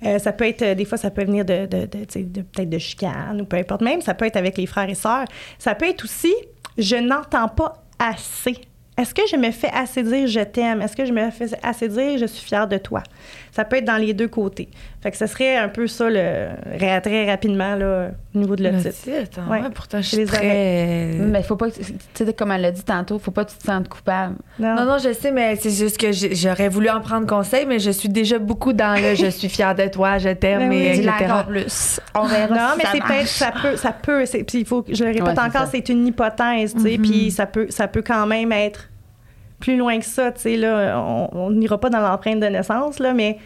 Euh, ça peut être, euh, des fois, ça peut venir de, de- peut-être de chicane ou peu importe. Même, ça peut être avec les frères et sœurs. Ça peut être aussi, je n'entends pas assez. Est-ce que je me fais assez dire je t'aime? Est-ce que je me fais assez dire je suis fière de toi? Ça peut être dans les deux côtés. Fait que ce serait un peu ça, le, très rapidement, là, au niveau de l'otite.
L'otite, ah
Ouais.
ouais, pourtant, je suis
les
très.
Mais faut pas, que- tu sais, comme elle l'a dit tantôt, faut pas que tu te sentes coupable.
Non, non, je sais, mais c'est juste que j'aurais voulu en prendre conseil, mais je suis déjà beaucoup dans le je suis fière de toi, je t'aime,
Ben oui.
et etc.
encore plus. On verra
Non,
si
mais
ça
c'est peut-être, ça peut, ça peut, c'est- puis il faut, je le répète
Ouais,
encore, c'est une hypothèse, tu sais,
Mhm.
puis ça peut, ça peut quand même être plus loin que ça, tu sais, là, on n'ira pas dans l'empreinte de naissance, là, mais,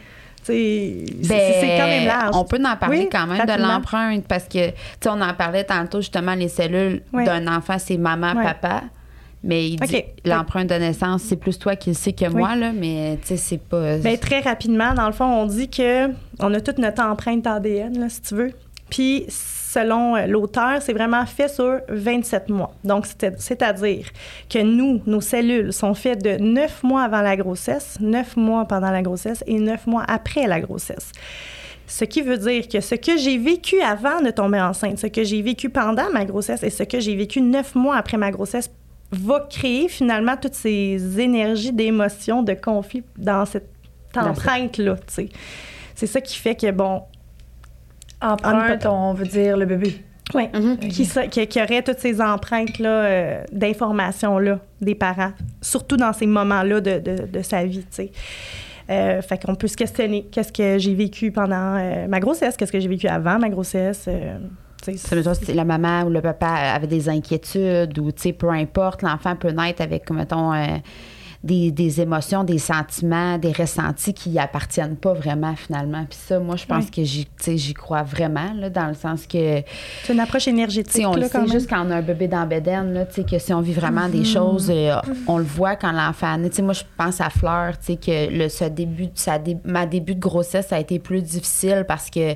c'est-
Ben,
c'est quand même large.
On peut en parler
Oui,
quand même de l'empreinte parce que, tu sais, on en parlait tantôt justement, les cellules d'un enfant, c'est maman, papa. Mais il dit
OK.
l'empreinte de naissance, c'est plus toi qui le sais que moi, là, mais tu sais, c'est pas.
Ben, très rapidement, dans le fond, on dit que on a toute notre empreinte ADN, là, si tu veux. Puis, selon euh, l'auteur, c'est vraiment fait sur 27 mois. Donc, c'est- c'est-à-dire que nous, nos cellules sont faites de 9 mois avant la grossesse, 9 mois pendant la grossesse et 9 mois après la grossesse. Ce qui veut dire que ce que j'ai vécu avant de tomber enceinte, ce que j'ai vécu pendant ma grossesse et ce que j'ai vécu neuf mois après ma grossesse va créer finalement toutes ces énergies d'émotions, de conflit dans cette empreinte-là. C'est ça qui fait que, bon,
Empreinte, on veut dire le bébé.
oui,
Mhm.
qui, qui, qui aurait toutes ces empreintes-là euh, d'informations-là des parents, surtout dans ces moments-là de, de, de sa vie, tu sais. Euh, fait qu'on peut se questionner qu'est-ce que j'ai vécu pendant euh, ma grossesse, qu'est-ce que j'ai vécu avant ma grossesse. euh, tu sais,
Ça veut dire si la maman ou le papa avait des inquiétudes ou, tu sais, peu importe, l'enfant peut naître avec, mettons, euh, des, des émotions, des sentiments, des ressentis qui appartiennent pas vraiment, finalement. Puis ça, moi, je pense
Oui.
que j'y, crois vraiment, là, dans le sens que,
c'est une approche énergétique,
on le sait
même.
juste quand on a un bébé dans la bédaine, là, tu sais, que si on vit vraiment des
Mm-hmm.
choses, euh, on le voit quand l'enfant naît. Tu sais, moi, je pense à Fleur, tu sais, que le, ce début, sa dé- ma début de grossesse, ça a été plus difficile parce que,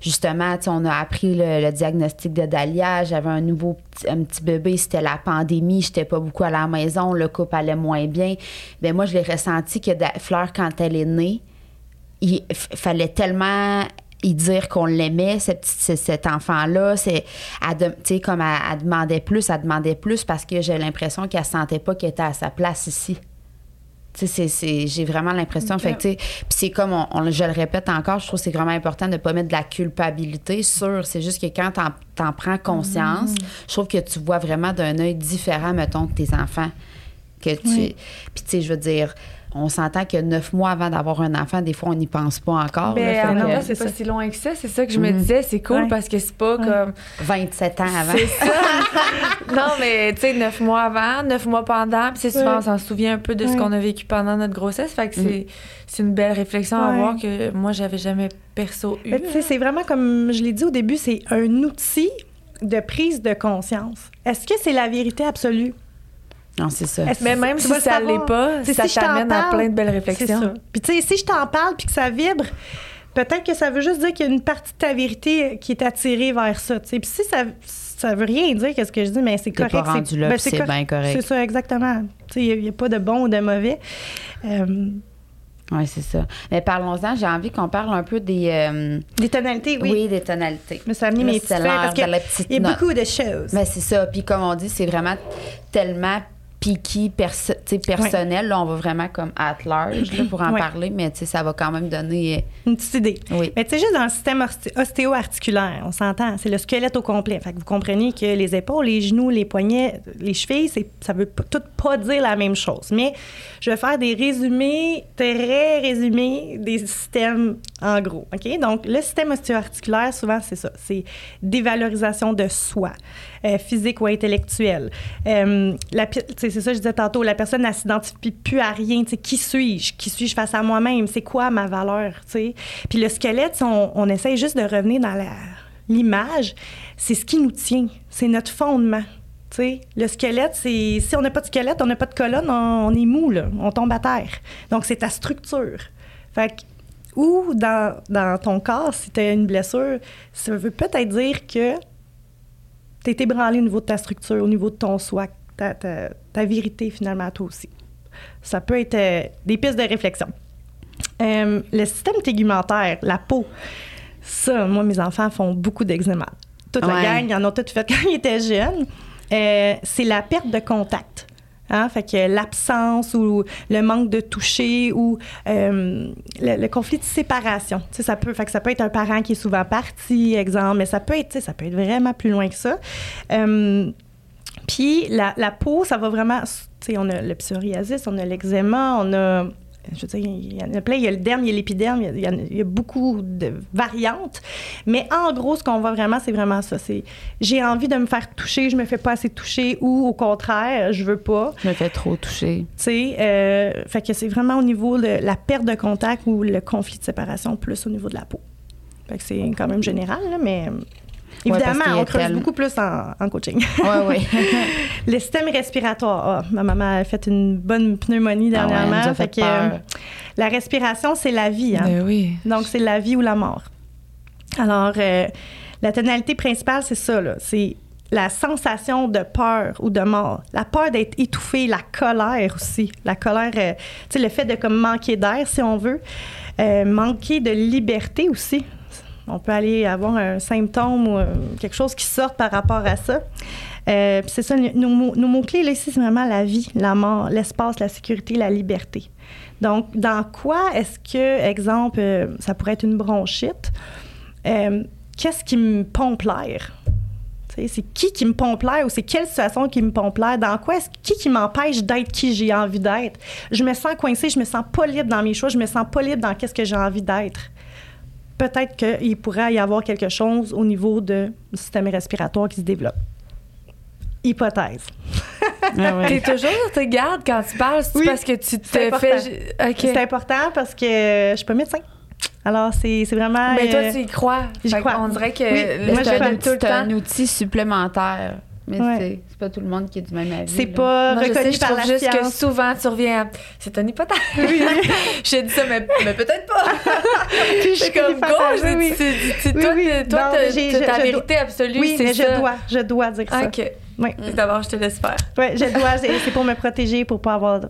justement, on a appris le, le diagnostic de Dahlia. J'avais un nouveau un petit bébé, c'était la pandémie, j'étais pas beaucoup à la maison, le couple allait moins bien. Ben moi, je l'ai ressenti que Fleur, quand elle est née, il fallait tellement y dire qu'on l'aimait, ce petit- ce- cet enfant-là. C'est, elle, comme elle, elle demandait plus, elle demandait plus parce que j'ai l'impression qu'elle sentait pas qu'elle était à sa place ici. Tu sais, c'est- c'est- j'ai vraiment l'impression.
Ok.
Fait c'est comme, on, on- je le répète encore, je trouve que c'est vraiment important de ne pas mettre de la culpabilité sur. C'est juste que quand t'en, t'en prends conscience, je trouve que tu vois vraiment d'un œil différent, mettons, que tes enfants. Que tu...
Oui.
Puis, tu sais, je veux dire, on s'entend que neuf mois avant d'avoir un enfant, des fois, on n'y pense pas encore.
Ben,
que
temps, c'est pas
ça.
si loin que ça. C'est ça que je me
Mhm.
disais. C'est cool
Ouais.
parce que c'est pas
Ouais.
comme.
27 ans avant.
C'est ça. non, mais tu sais, neuf mois avant, neuf mois pendant. Puis c'est souvent,
Ouais.
on s'en souvient un peu de ce qu'on a vécu pendant notre grossesse. Fait que c'est, c'est une belle réflexion à avoir que moi, j'avais jamais perso eu.
Mais tu sais, c'est vraiment comme je l'ai dit au début, c'est un outil de prise de conscience. Est-ce que c'est la vérité absolue?
Non, c'est ça.
Est-ce-
Mais même si
le
ça l'est pas,
C'est
ça
si
t'amène à plein de belles
C'est
réflexions.
ça. Puis tu sais, si je t'en parle puis que ça vibre, peut-être que ça veut juste dire qu'il y a une partie de ta vérité qui est attirée vers ça. tu sais. Puis si ça ça veut rien dire qu'est-ce que je dis, mais c'est
T'es
correct.
pas rendu là,
ben,
c'est bien correct.
C'est ça, exactement. Tu sais, il n'y a, pas de bon ou de mauvais. Euh,
Oui, c'est ça. Mais parlons-en, j'ai envie qu'on parle un peu des. euh,
les tonalités, oui.
oui. des tonalités.
Me suis amené
Là,
mes
l'heure
parce
de la petite
y a
note.
beaucoup de choses.
Mais c'est ça. Puis comme on dit, c'est vraiment tellement piqué, perso- personnel. Là, on va vraiment comme at large là, pour en parler, mais ça va quand même donner.
Une petite idée.
euh, oui.
Mais tu sais, juste dans le système osté- ostéo-articulaire, on s'entend, c'est le squelette au complet. Fait que vous comprenez que les épaules, les genoux, les poignets, les chevilles, ça veut tout pas dire la même chose. Mais je vais faire des résumés, très résumés, des systèmes en gros. OK? Donc, le système ostéo-articulaire, souvent, c'est ça. C'est dévalorisation de soi, euh, physique ou intellectuelle. Euh, c'est ça, je disais tantôt, la personne ne s'identifie plus à rien. Qui suis-je? Qui suis-je face à moi-même? C'est quoi ma valeur? Puis le squelette, on, on essaye juste de revenir dans l'image, c'est ce qui nous tient. C'est notre fondement. Le squelette, si on n'a pas de squelette, on n'a pas de colonne, on, est mou, on tombe à terre. Donc, c'est ta structure. Fait que, ou dans, dans ton corps, si tu as une blessure, ça veut peut-être dire que tu es ébranlé au niveau de ta structure, au niveau de ton soi, ta, ta, ta vérité finalement à toi aussi. Ça peut être euh, des pistes de réflexion. Euh, le système tégumentaire, la peau, ça, moi, mes enfants font beaucoup d'eczéma. Toute la
Ouais.
gang, ils en ont toutes fait quand ils étaient jeunes. Euh, c'est la perte de contact. Hein? Fait que l'absence ou le manque de toucher ou euh, le, conflit de séparation. Tu sais, ça peut, fait que ça peut être un parent qui est souvent parti, exemple, mais ça peut être, ça peut être vraiment plus loin que ça. Euh, puis la, la peau, ça va vraiment. On a le psoriasis, on a l'eczéma, on a. Je veux dire, il y en a plein. Il y a le derme, il y a l'épiderme, il y a- il y, beaucoup de variantes. Mais en gros, ce qu'on voit vraiment, c'est vraiment ça. C'est j'ai envie de me faire toucher, je me fais pas assez toucher, ou au contraire, je veux pas.
Je me fais trop toucher.
Tu sais, euh, fait que c'est vraiment au niveau de la perte de contact ou le conflit de séparation, plus au niveau de la peau. Fait que c'est quand même général, là, mais évidemment, on creuse
tellement-
beaucoup plus en, en coaching.
Oui, oui.
le système respiratoire. Ah, ma maman a fait une bonne pneumonie
Ah ouais,
dernièrement.
nous a
fait
fait
que, euh, la respiration, c'est la vie. Hein?
Ben oui.
Donc, c'est la vie ou la mort. Alors, euh, la tonalité principale, c'est ça. C'est la sensation de peur ou de mort. La peur d'être étouffé, la colère aussi. La colère, euh, tu sais, le fait de comme manquer d'air, si on veut. Euh, manquer de liberté aussi. On peut aller avoir un symptôme ou euh, quelque chose qui sorte par rapport à ça. Euh, c'est ça, nos, mots- nos mots-clés, là, ici, c'est vraiment la vie, la mort, l'espace, la sécurité, la liberté. Donc, dans quoi est-ce que, exemple, euh, ça pourrait être une bronchite? Euh, Qu'est-ce qui me pompe l'air? C'est qui qui me pompe l'air ou c'est quelle situation qui me pompe l'air? Dans quoi est-ce qui qui m'empêche d'être qui j'ai envie d'être? Je me sens coincée, je me sens pas libre dans mes choix, je me sens pas libre dans qu'est-ce que j'ai envie d'être. Peut-être qu'il pourrait y avoir quelque chose au niveau de- du système respiratoire qui se développe. Hypothèse.
Ah ouais.
T'es toujours sur tes gardes quand tu parles, c'est
Oui,
parce que tu te
c'est important.
fais.
C'est important parce que je suis pas médecin. Alors, c'est c'est vraiment.
Mais toi,
euh,
tu y crois.
j'y
Fait
crois.
qu'on dirait que
Oui,
le-
moi,
je
un
tout le
un outil supplémentaire. Mais
Ouais.
c'est- c'est pas tout le monde qui est du même avis.
C'est pas
Moi, je sais,
reconnu
je
par
trouve
la
juste que souvent tu reviens à. C'est Tony Potter. J'ai dit ça, mais, mais peut-être pas.
Puis
Je suis comme go.
oui, oui.
C'est
Oui,
toi,
oui.
t'es- toi,
Non, je-
ta
je
vérité absolue.
Oui,
c'est
mais
ça.
je dois, je dois dire ça.
Ok.
Oui.
D'abord, je te laisse faire.
Ouais, je dois, c'est pour me protéger, pour pas avoir de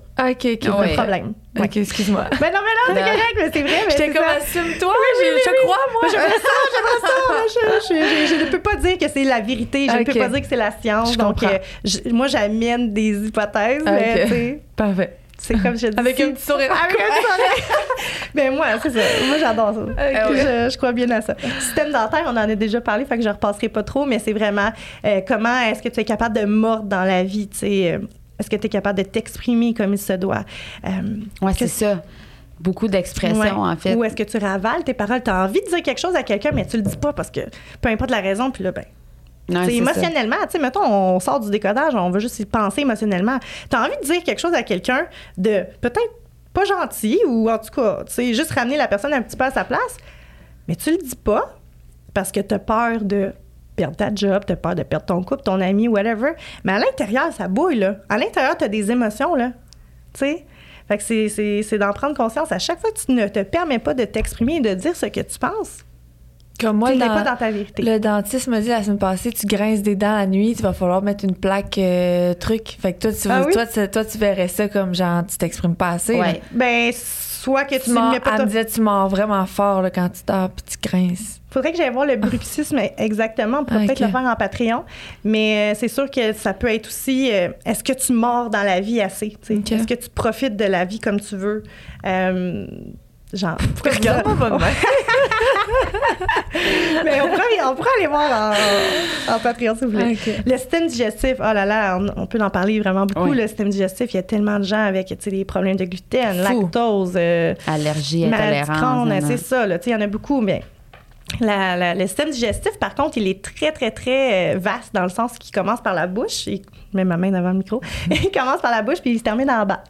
ouais.
problème. Ouais.
Ok, excuse-moi.
Ben non, mais non, c'est correct, mais c'est vrai. mais
J'étais comme assume-toi, je, je crois, moi.
J'aimerais ça, j'aimerais ça. Moi, je, je- je- je ne peux pas dire que c'est la vérité. Je ne peux pas dire que c'est la science.
Je
donc, euh, je- moi, j'amène des hypothèses. mais,
Ok.
tu sais,
Parfait.
C'est comme je dis.
Avec un petit sourire.
Avec un petit sourire. ben moi, c'est ça. Moi, j'adore ça.
Ouais.
je, je crois bien à ça. Système dentaire, on en a déjà parlé, fait que je ne repasserai pas trop, mais c'est vraiment euh, comment est-ce que tu es capable de mordre dans la vie, tu sais. euh, est-ce que tu es capable de t'exprimer comme il se doit? Euh,
Ouais, c'est ça. Beaucoup d'expressions,
Ouais.
en fait.
Ou est-ce que tu ravales tes paroles? Tu as envie de dire quelque chose à quelqu'un, mais tu le dis pas parce que peu importe la raison, puis là, ben,
Ouais,
c'est émotionnellement, tu sais, mettons, on sort du décodage, on veut juste y penser émotionnellement. Tu as envie de dire quelque chose à quelqu'un de peut-être pas gentil ou en tout cas, tu sais, juste ramener la personne un petit peu à sa place, mais tu le dis pas parce que tu as peur de perdre ta job, tu as peur de perdre ton couple, ton ami, whatever. Mais à l'intérieur, ça bouille, là. À l'intérieur, tu as des émotions, là. Tu sais? Fait que c'est- d'en prendre conscience. À chaque fois que tu ne te permets pas de t'exprimer et de dire ce que tu penses,
Comme moi,
tu n'es
dans-
pas dans ta vérité.
le dentiste m'a dit la semaine passée, tu grinces des dents la nuit, tu vas falloir mettre une plaque euh, truc. Fait que toi, tu,
Ah oui?
toi, tu, toi, tu verrais ça comme genre, tu t'exprimes pas assez. là.
Ouais.
Ben, soit que tu
Tu mords-
mets pas
elle me disait, tu mords vraiment fort là, quand tu dors puis tu grinces.
Faudrait que j'aille voir le bruxisme exactement. On pourrait
Ok.
peut-être le faire en Patreon. Mais euh, c'est sûr que ça peut être aussi euh, est-ce que tu mords dans la vie assez? Est-ce que tu profites de la vie comme tu veux? Genre.
Regarde-moi pas.
Mais on pourrait, on pourrait aller voir en, en Patreon si vous.
Ok.
Le système digestif, oh là là, on, on peut en parler vraiment beaucoup.
Oui.
Le système digestif, il y a tellement de gens avec des problèmes de gluten,
Fou.
lactose, euh,
Allergie, intolérance.
C'est ça. Il y en a beaucoup, mais la- la- le système digestif, par contre, il est très, très, très euh, vaste dans le sens qu'il commence par la bouche. Il met ma main devant le micro. il commence par la bouche puis il se termine en bas.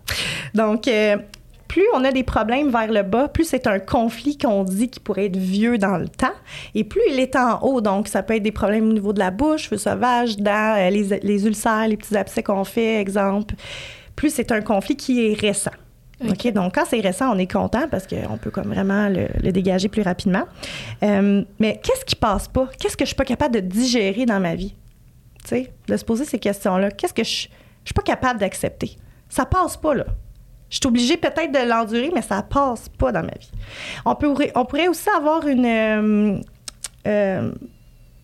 Donc, euh, plus on a des problèmes vers le bas, plus c'est un conflit qu'on dit qui pourrait être vieux dans le temps, et plus il est en haut. Donc, ça peut être des problèmes au niveau de la bouche, feu sauvage, dents, euh, les, les ulcères, les petits abcès qu'on fait, exemple. Plus c'est un conflit qui est récent. OK, donc quand c'est récent, on est content parce qu'on peut comme vraiment le, le dégager plus rapidement. Euh, mais qu'est-ce qui passe pas? Qu'est-ce que je suis pas capable de digérer dans ma vie? Tu sais, de se poser ces questions-là. Qu'est-ce que je, je suis pas capable d'accepter? Ça passe pas, là. Je suis obligée peut-être de l'endurer, mais ça passe pas dans ma vie. On, peut, on pourrait aussi avoir une... euh, euh,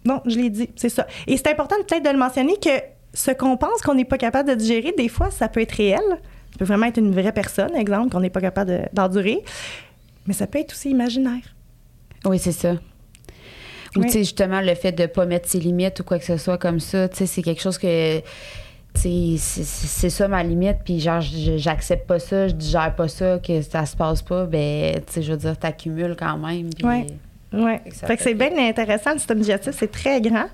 non, je l'ai dit, c'est ça. Et c'est important peut-être de le mentionner que ce qu'on pense qu'on n'est pas capable de digérer, des fois, ça peut être réel. Ça peut vraiment être une vraie personne, exemple, qu'on n'est pas capable de- d'endurer. Mais ça peut être aussi imaginaire.
Oui, c'est ça. Ou,
Oui.
tu sais, justement, le fait de pas mettre ses limites ou quoi que ce soit comme ça, tu sais, c'est quelque chose que. C'est- ça ma limite, puis genre, j'accepte pas ça, je digère pas ça, que ça se passe pas, ben, tu sais, je veux dire, t'accumules quand même.
Ouais. Oui.
Fait
Fait que c'est bien intéressant, le système digestif, c'est très grand.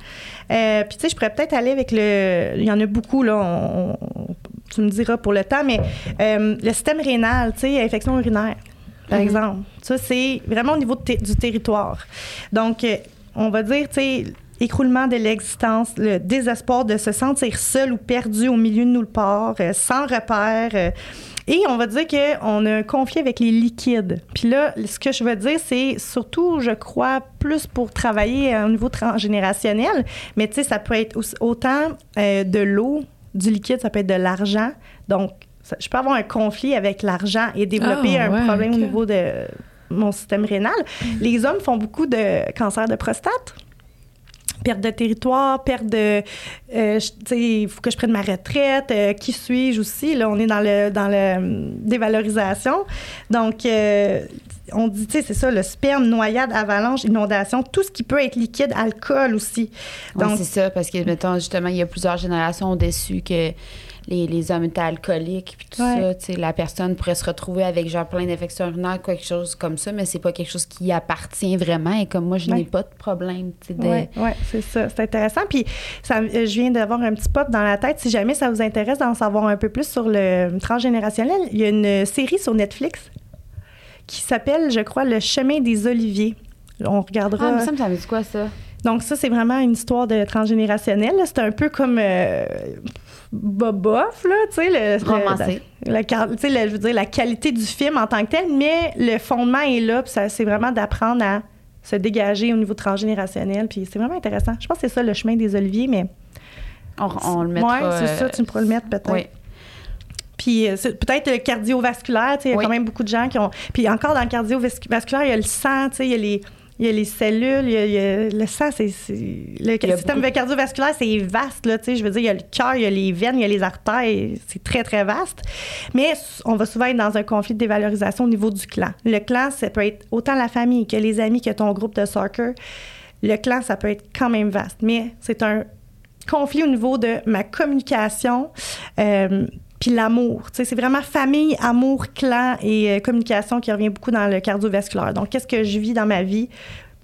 Euh, Puis, tu sais, je pourrais peut-être aller avec le. Il y en a beaucoup, là. on- on- tu me diras pour le temps, mais euh, le système rénal, tu sais, infection urinaire, par
Mhm.
exemple. Ça, c'est vraiment au niveau de te- du territoire. Donc, euh, on va dire, tu sais, écroulement de l'existence, le désespoir de se sentir seul ou perdu au milieu de nulle part, euh, sans repère. euh, et on va dire qu'on a un conflit avec les liquides. Puis là, ce que je veux dire, c'est surtout, je crois, plus pour travailler à un niveau transgénérationnel, mais tu sais, ça peut être autant euh, de l'eau, du liquide, ça peut être de l'argent. Donc, ça- je peux avoir un conflit avec l'argent et développer
Ah,
un
ouais,
problème au niveau de mon système rénal. Les hommes font beaucoup de cancer de prostate perte de territoire, perte de, euh, je- tu sais, il faut que je prenne ma retraite, euh, qui suis-je aussi, là, on est dans le, dans le hum, dévalorisation. Donc, euh, on dit, tu sais, c'est ça, le sperme, noyade, avalanche, inondation, tout ce qui peut être liquide, alcool aussi.
Ouais, c'est ça, parce que, mettons, justement, il y a plusieurs générations au-dessus que les, les hommes étaient alcooliques, puis tout
Ouais.
ça. Tu sais, la personne pourrait se retrouver avec, genre, plein d'infections urinaires, quelque chose comme ça, mais c'est pas quelque chose qui appartient vraiment. Et comme moi, je
Ouais.
n'ai pas de problème, tu sais, de...
Oui, ouais, c'est ça. C'est intéressant. Puis, ça, euh, je viens d'avoir un petit pop dans la tête. Si jamais ça vous intéresse d'en savoir un peu plus sur le transgénérationnel, il y a une série sur Netflix qui s'appelle, je crois, Le chemin des oliviers. On regardera.
Ah, mais ça me semble, c'est quoi, ça?
Donc ça, c'est vraiment une histoire de transgénérationnel. C'est un peu comme euh, Boboff, là, tu sais, le,
Romancé.
le- je veux dire, la qualité du film en tant que tel, mais le fondement est là, puis c'est vraiment d'apprendre à se dégager au niveau transgénérationnel, puis c'est vraiment intéressant. Je pense que c'est ça le chemin des oliviers, mais
On, on le mettra.
c'est
euh,
ça, tu pourras le mettre peut-être.
Oui.
Puis euh, peut-être le cardiovasculaire, tu sais, il y a
Oui.
quand même beaucoup de gens qui ont. Puis encore dans le cardiovasculaire, il y a le sang, tu sais, il y a les. Il y a les cellules, il y a, il y a- le sang, c'est. c'est- Le système
beaucoup-
cardiovasculaire, c'est vaste, là, tu sais. Je veux dire, il y a le cœur, il y a les veines, il y a les artères, c'est très, très vaste. Mais on va souvent être dans un conflit de dévalorisation au niveau du clan. Le clan, ça peut être autant la famille que les amis, que ton groupe de soccer. Le clan, ça peut être quand même vaste. Mais c'est un conflit au niveau de ma communication. euh, puis l'amour. C'est vraiment famille, amour, clan et euh, communication qui revient beaucoup dans le cardiovasculaire. Donc, qu'est-ce que je vis dans ma vie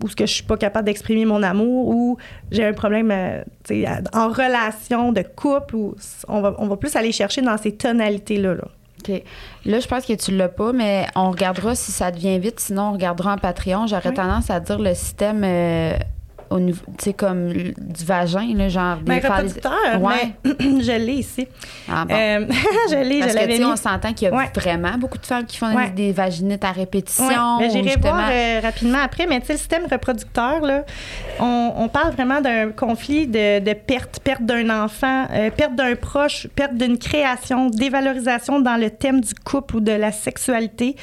où ce que je suis pas capable d'exprimer mon amour ou j'ai un problème euh, en relation de couple ou on va, on va plus aller chercher dans ces tonalités-là. Là.
OK. Là, je pense que tu l'as pas, mais on regardera si ça devient vite. Sinon, on regardera en Patreon. J'aurais
Oui.
tendance à dire le système euh, au niveau, tu sais, comme du vagin, là, genre.
Ben,
des- des-
reproducteur,
Ouais.
mais je l'ai ici.
Ah, bon.
Euh, je l'ai,
Parce
je
que, tu sais, on s'entend qu'il y a
Ouais.
vraiment beaucoup de femmes qui font
Ouais.
des vaginites à répétition.
Mais
ou
J'irai
justement-
voir euh, rapidement après, mais tu sais, le système reproducteur, là, on, on parle vraiment d'un conflit de, de perte, perte d'un enfant, euh, perte d'un proche, perte d'une création, dévalorisation dans le thème du couple ou de la sexualité.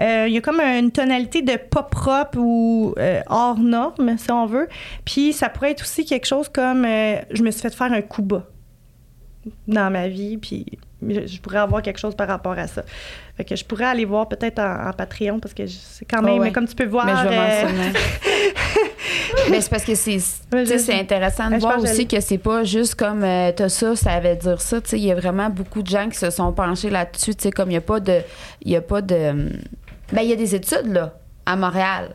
Euh, Il y a comme une tonalité de pas propre ou hors norme, si on veut. Puis ça pourrait être aussi quelque chose comme euh, je me suis fait faire un coup bas dans ma vie, puis je pourrais avoir quelque chose par rapport à ça. Fait que je pourrais aller voir peut-être en, en Patreon parce que c'est quand même,
Oh ouais.
comme tu peux voir.
Mais je vais
euh,
mais c'est parce que c'est c'est intéressant de
je
voir
que
aussi
je
que c'est pas juste comme euh, t'as ça, ça veut dire ça. Tu sais, Il y a vraiment beaucoup de gens qui se sont penchés là-dessus. tu sais, Comme il n'y a pas de. Il y a pas de. Ben, il y a des études, là, à Montréal.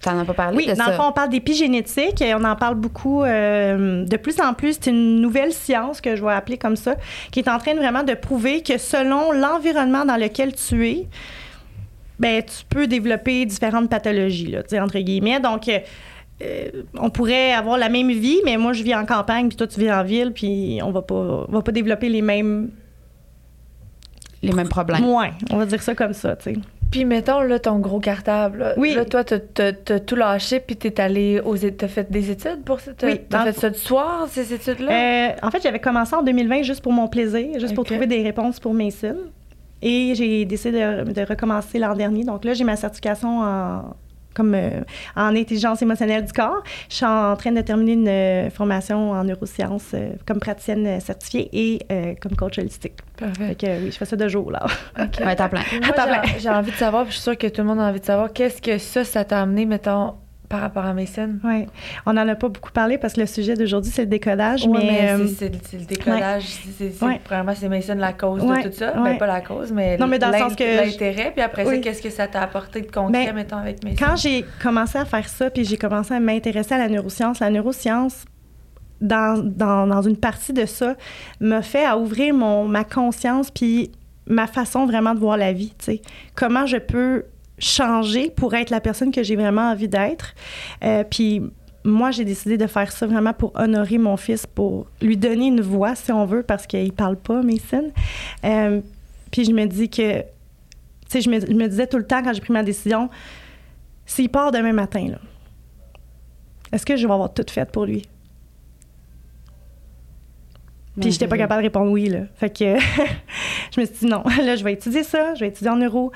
T'en as pas parlé
Oui,
de
dans
ça?
le fond, on parle d'épigénétique et on en parle beaucoup euh, de plus en plus. C'est une nouvelle science que je vais appeler comme ça, qui est en train vraiment de prouver que selon l'environnement dans lequel tu es, ben, tu peux développer différentes pathologies, là, entre guillemets. Donc, euh, euh, on pourrait avoir la même vie, mais moi, je vis en campagne, puis toi, tu vis en ville, puis on va pas, on va pas développer les mêmes...
Les mêmes problèmes.
moins. on va dire ça comme ça, tu sais.
Puis mettons, là, ton gros cartable. là.
Oui.
Là, toi, t'as- tout lâché, puis t'es allé aux... T'as fait des études pour ça?
Oui,
t'as fait ça du soir, ces études-là?
Euh, en fait, j'avais commencé en 2020 juste pour mon plaisir, juste pour trouver des réponses pour Mason. Et j'ai décidé de, de recommencer l'an dernier. Donc là, j'ai ma certification en, comme, euh, en intelligence émotionnelle du corps. Je suis en train de terminer une euh, formation en neurosciences euh, comme praticienne certifiée et euh, comme coach holistique.
Parfait.
Fait que oui, je fais ça de jour, là.
OK.
Ouais, t'as plein.
Moi,
Attends,
j'ai- j'ai envie de savoir, puis je suis sûre que tout le monde a envie de savoir, qu'est-ce que ça, ça t'a amené, mettons, par rapport à Mason?
Oui. On n'en a pas beaucoup parlé parce que le sujet d'aujourd'hui, c'est le décodage.
Ouais,
mais,
mais
euh,
c'est- le décodage. c'est- c'est-
Ouais.
Premièrement, c'est Mason la cause
Ouais,
de tout ça.
ouais.
Ben, pas la cause, mais,
Non, mais dans le sens que-
l'intérêt. Puis après ça,
Oui.
qu'est-ce que ça t'a apporté de concret,
Ben,
mettons, avec Mason?
Quand j'ai commencé à faire ça, puis j'ai commencé à m'intéresser à la neuroscience, la neuroscience, dans, dans, dans une partie de ça, m'a fait à ouvrir mon, ma conscience, puis ma façon vraiment de voir la vie, tu sais. Comment je peux changer pour être la personne que j'ai vraiment envie d'être. Euh, puis moi, j'ai décidé de faire ça vraiment pour honorer mon fils, pour lui donner une voix, si on veut, parce qu'il parle pas, Mason. Euh, puis je me dis que, tu sais, je me, je me disais tout le temps quand j'ai pris ma décision, s'il part demain matin, là, est-ce que je vais avoir tout fait pour lui? Puis j'étais pas capable de répondre oui, là. Fait que je me suis dit non, là, je vais étudier ça, je vais étudier en neuro,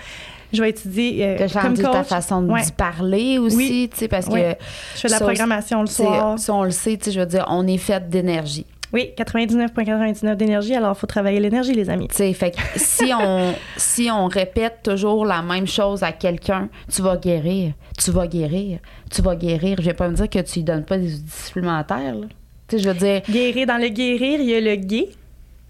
je vais étudier euh, comme coach.
ta façon de
Ouais.
parler aussi,
Oui.
tu sais, parce
Oui.
que
Je fais de la
ça
programmation le soir.
ça, on le sait, tu sais, je veux dire, on est fait d'énergie.
Oui, 99,99 d'énergie, alors il faut travailler l'énergie, les amis.
Tu sais, fait que si on, si on répète toujours la même chose à quelqu'un, tu vas guérir, tu vas guérir, tu vas guérir. Je vais pas me dire que tu lui donnes pas des outils supplémentaires, là. Tu sais, je veux dire,
Guérir, dans le guérir, il y a le gai,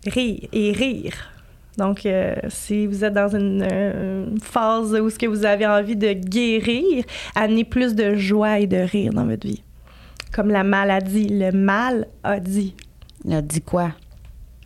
rire et rire. Donc, euh, si vous êtes dans une, euh, une phase où ce que vous avez envie de guérir, amenez plus de joie et de rire dans votre vie. Comme la maladie, le mal a dit.
il a dit quoi?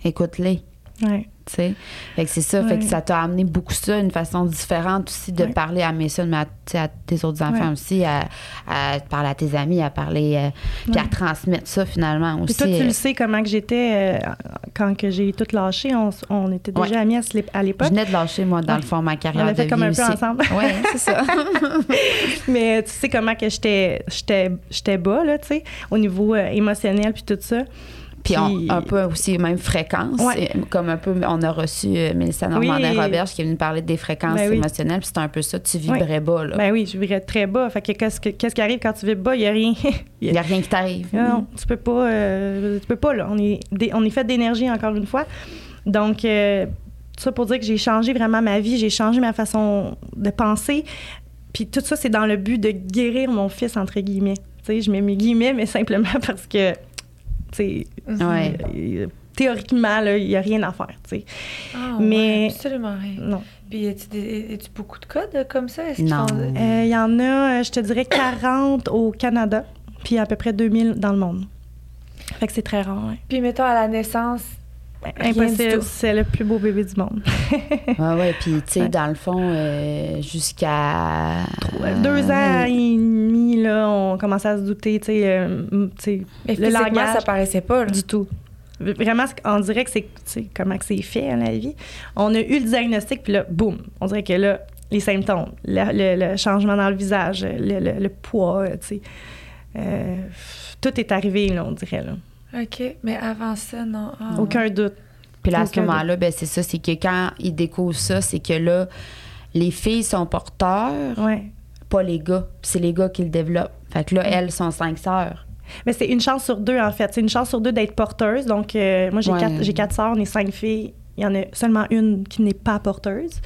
Écoute-les.
Ouais.
Fait que c'est ça, fait que ça t'a amené beaucoup ça, une façon différente aussi de parler à Mason, mais à, tes autres enfants aussi, à, à parler à tes amis, à parler, euh, puis à transmettre ça finalement
Puis
aussi.
toi, tu
euh,
le sais comment que j'étais euh, quand que j'ai tout lâché. On, on était déjà amis à, à
je
l'époque.
venais de lâcher, moi, dans le fond, ma
On
carrière de
fait comme
vie
un peu
aussi.
ensemble.
Oui, c'est ça.
Mais tu sais comment que j'étais j'étais j'étais bas là, tu sais, au niveau euh, émotionnel puis tout ça.
Puis on- un peu aussi même fréquence.
Ouais.
Comme un peu, on a reçu euh, Mélissa Normandin-Roberge qui est venue parler des fréquences
Ben oui.
émotionnelles. Puis c'était un peu ça, tu vibrais bas, là.
Ben oui, je vivrais très bas. Fait que qu'est-ce que- qu'est-ce qui arrive quand tu vis bas, il y a rien.
Il n'y a rien qui t'arrive.
Non, tu peux pas euh, tu peux pas là, on est on est fait d'énergie encore une fois. Donc euh, tout ça pour dire que j'ai changé vraiment ma vie, j'ai changé ma façon de penser. Puis tout ça c'est dans le but de guérir mon fils entre guillemets. Tu sais, je mets mes guillemets mais simplement parce que tu sais
Ouais.
euh, théoriquement il y a rien à faire, tu sais.
Ah,
Mais-
ouais, absolument rien.
Non.
Puis, y a-tu des- y a-tu beaucoup de codes comme ça? Est-ce
Non.
font-
Euh, Il y en a, euh, je te dirais, 40 au Canada, puis à peu près 2000 dans le monde. Fait que c'est très rare. ouais.
Puis, mettons, à la naissance, du
Impossible, c'est le plus beau bébé du monde.
Ouais, ouais. Puis, tu sais,
Ouais.
dans le fond, euh, jusqu'à.
Deux ans
euh,
et demi, là, on commençait à se douter, tu sais, euh, le
physiquement,
langage.
ça paraissait pas. là.
Du tout. Vraiment, on dirait que c'est comment que c'est fait à la vie. On a eu le diagnostic, puis là, boum, on dirait que là, les symptômes, le, le- le changement dans le visage, le, le- le poids, euh, tu sais, euh, tout est arrivé, là, on dirait. Là.
OK, mais avant ça, non. Ah,
Aucun doute.
Puis là, à ce moment-là, ben, c'est ça, c'est que quand ils découvrent ça, c'est que là, les filles sont porteurs,
Ouais.
Pas les gars. C'est les gars qui le développent. Fait que là, elles sont cinq sœurs.
Mais c'est une chance sur deux, en fait. C'est une chance sur deux d'être porteuse. Donc, euh, moi, j'ai
Ouais.
quatre, j'ai quatre sœurs, on est cinq filles. Il y en a seulement une qui n'est pas porteuse.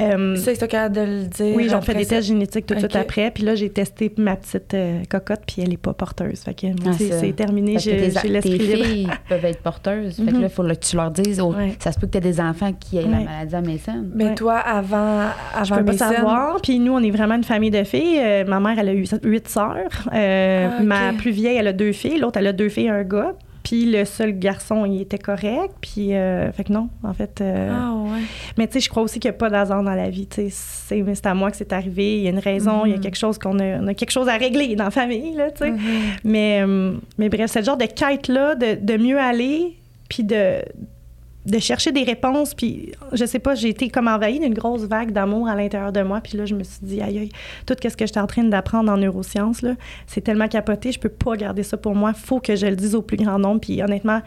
Euh,
Ça, c'est capable de le dire.
oui, j'en fais des
ça.
tests génétiques tout de suite après. Puis là, j'ai testé ma petite euh, cocotte, puis elle n'est pas porteuse. Fait que
Ah,
c'est terminé, j'ai l'esprit libre.
filles peuvent être porteuses. Fait que
Mhm.
là, il faut que tu leur dises, oh,
Ouais.
ça se peut que tu aies des enfants qui aient la maladie à Mason.
Mais
Ouais.
toi, avant, avant
Je peux pas savoir. Puis nous, on est vraiment une famille de filles. Euh, ma mère, elle a eu huit sœurs. Euh,
Ah.
Ma plus vieille, elle a deux filles. L'autre, elle a deux filles et un gars. Puis le seul garçon, il était correct. Puis, euh, fait que non, en fait. euh,
Ah, ouais.
Mais tu sais, je crois aussi qu'il n'y a pas d'hasard dans la vie. tu sais. C'est c'est à moi que c'est arrivé. Il y a une raison, il y a
Mhm.
quelque chose qu'on a, on a quelque chose à régler dans la famille, là, tu sais.
Mhm.
Mais, euh, mais bref, c'est le genre de quête-là de, de mieux aller, puis de, de chercher des réponses. Puis je sais pas, j'ai été comme envahie d'une grosse vague d'amour à l'intérieur de moi. Puis là, je me suis dit, aïe, aïe, tout ce que j'étais en train d'apprendre en neurosciences, là, c'est tellement capoté, je peux pas garder ça pour moi. faut que je le dise au plus grand nombre. Puis honnêtement,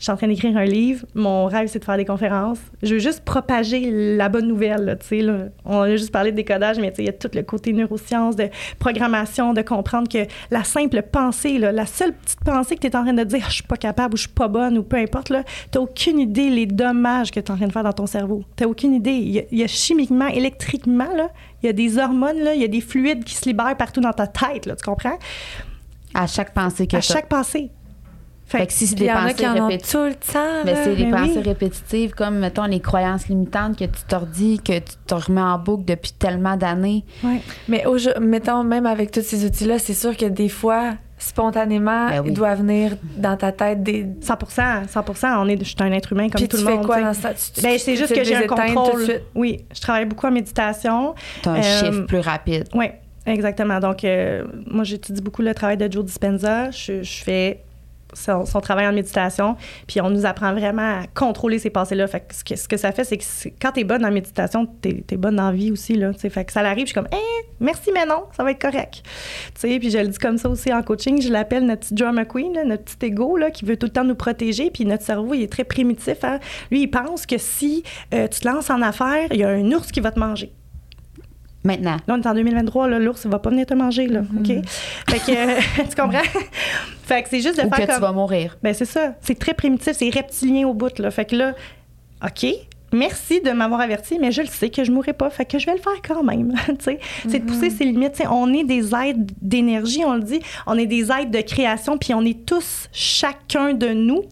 je suis en train d'écrire un livre. Mon rêve, c'est de faire des conférences. Je veux juste propager la bonne nouvelle. là, tu sais, là. On a juste parlé de décodage, mais tu il y a tout le côté neurosciences, de programmation, de comprendre que la simple pensée, là, la seule petite pensée que tu es en train de dire, je suis pas capable ou je suis pas bonne ou peu importe, tu n'as aucune idée les dommages que tu es en train de faire dans ton cerveau. Tu aucune idée. Il y, a, il y a chimiquement, électriquement, là, il y a des hormones, là, il y a des fluides qui se libèrent partout dans ta tête. Là, tu comprends?
À chaque pensée que
À
t'as.
chaque pensée.
Fait que si c'est des
y en a
pensées
qui en ont
répétitives.
tout le temps.
Mais
là.
c'est des
Mais
pensées
oui.
répétitives comme, mettons, les croyances limitantes que tu te redis, que tu te remets en boucle depuis tellement d'années.
Ouais.
Mais mettons, même avec tous ces outils-là, c'est sûr que des fois, spontanément,
Ben oui.
il doit venir dans ta tête des.
100 100 on est, je suis un être humain comme
Puis
tout
tu
le
fais
monde.
quoi dans ça? Tu- tu-
Ben, c'est juste que j'ai un
éteindre tout de
contrôle.
suite?
Oui, je travaille beaucoup en méditation.
Tu as un
Euh,
chiffre plus rapide.
Oui, exactement. Donc, euh, moi, j'étudie beaucoup le travail de Joe Dispenza. Je, je fais son, travail en méditation. Puis, on nous apprend vraiment à contrôler ces pensées-là. Fait que ce, que ça fait, c'est que quand tu es bonne en méditation, tu es, bonne la vie aussi. Là, fait que ça l'arrive, je suis comme, Eh, merci, mais non, ça va être correct. Tu sais, puis je le dis comme ça aussi en coaching. Je l'appelle notre petit drama queen, notre petit ego là, qui veut tout le temps nous protéger. Puis, notre cerveau, il est très primitif. hein. Lui, il pense que si euh, tu te lances en affaires, il y a un ours qui va te manger.
Maintenant.
Là, on est en 2023, là, l'ours, il va pas venir te manger, là, OK? Fait que, euh, tu comprends? fait que c'est juste de
Ou que
faire
tu
comme...
vas mourir.
Ben, c'est ça. C'est très primitif, c'est reptilien au bout, là. Fait que là, OK, merci de m'avoir averti, mais je le sais que je mourrai pas, fait que je vais le faire quand même, tu sais. C'est de pousser ses limites, tu sais. On est des êtres d'énergie, on le dit. On est des êtres de création, puis on est tous, chacun de nous,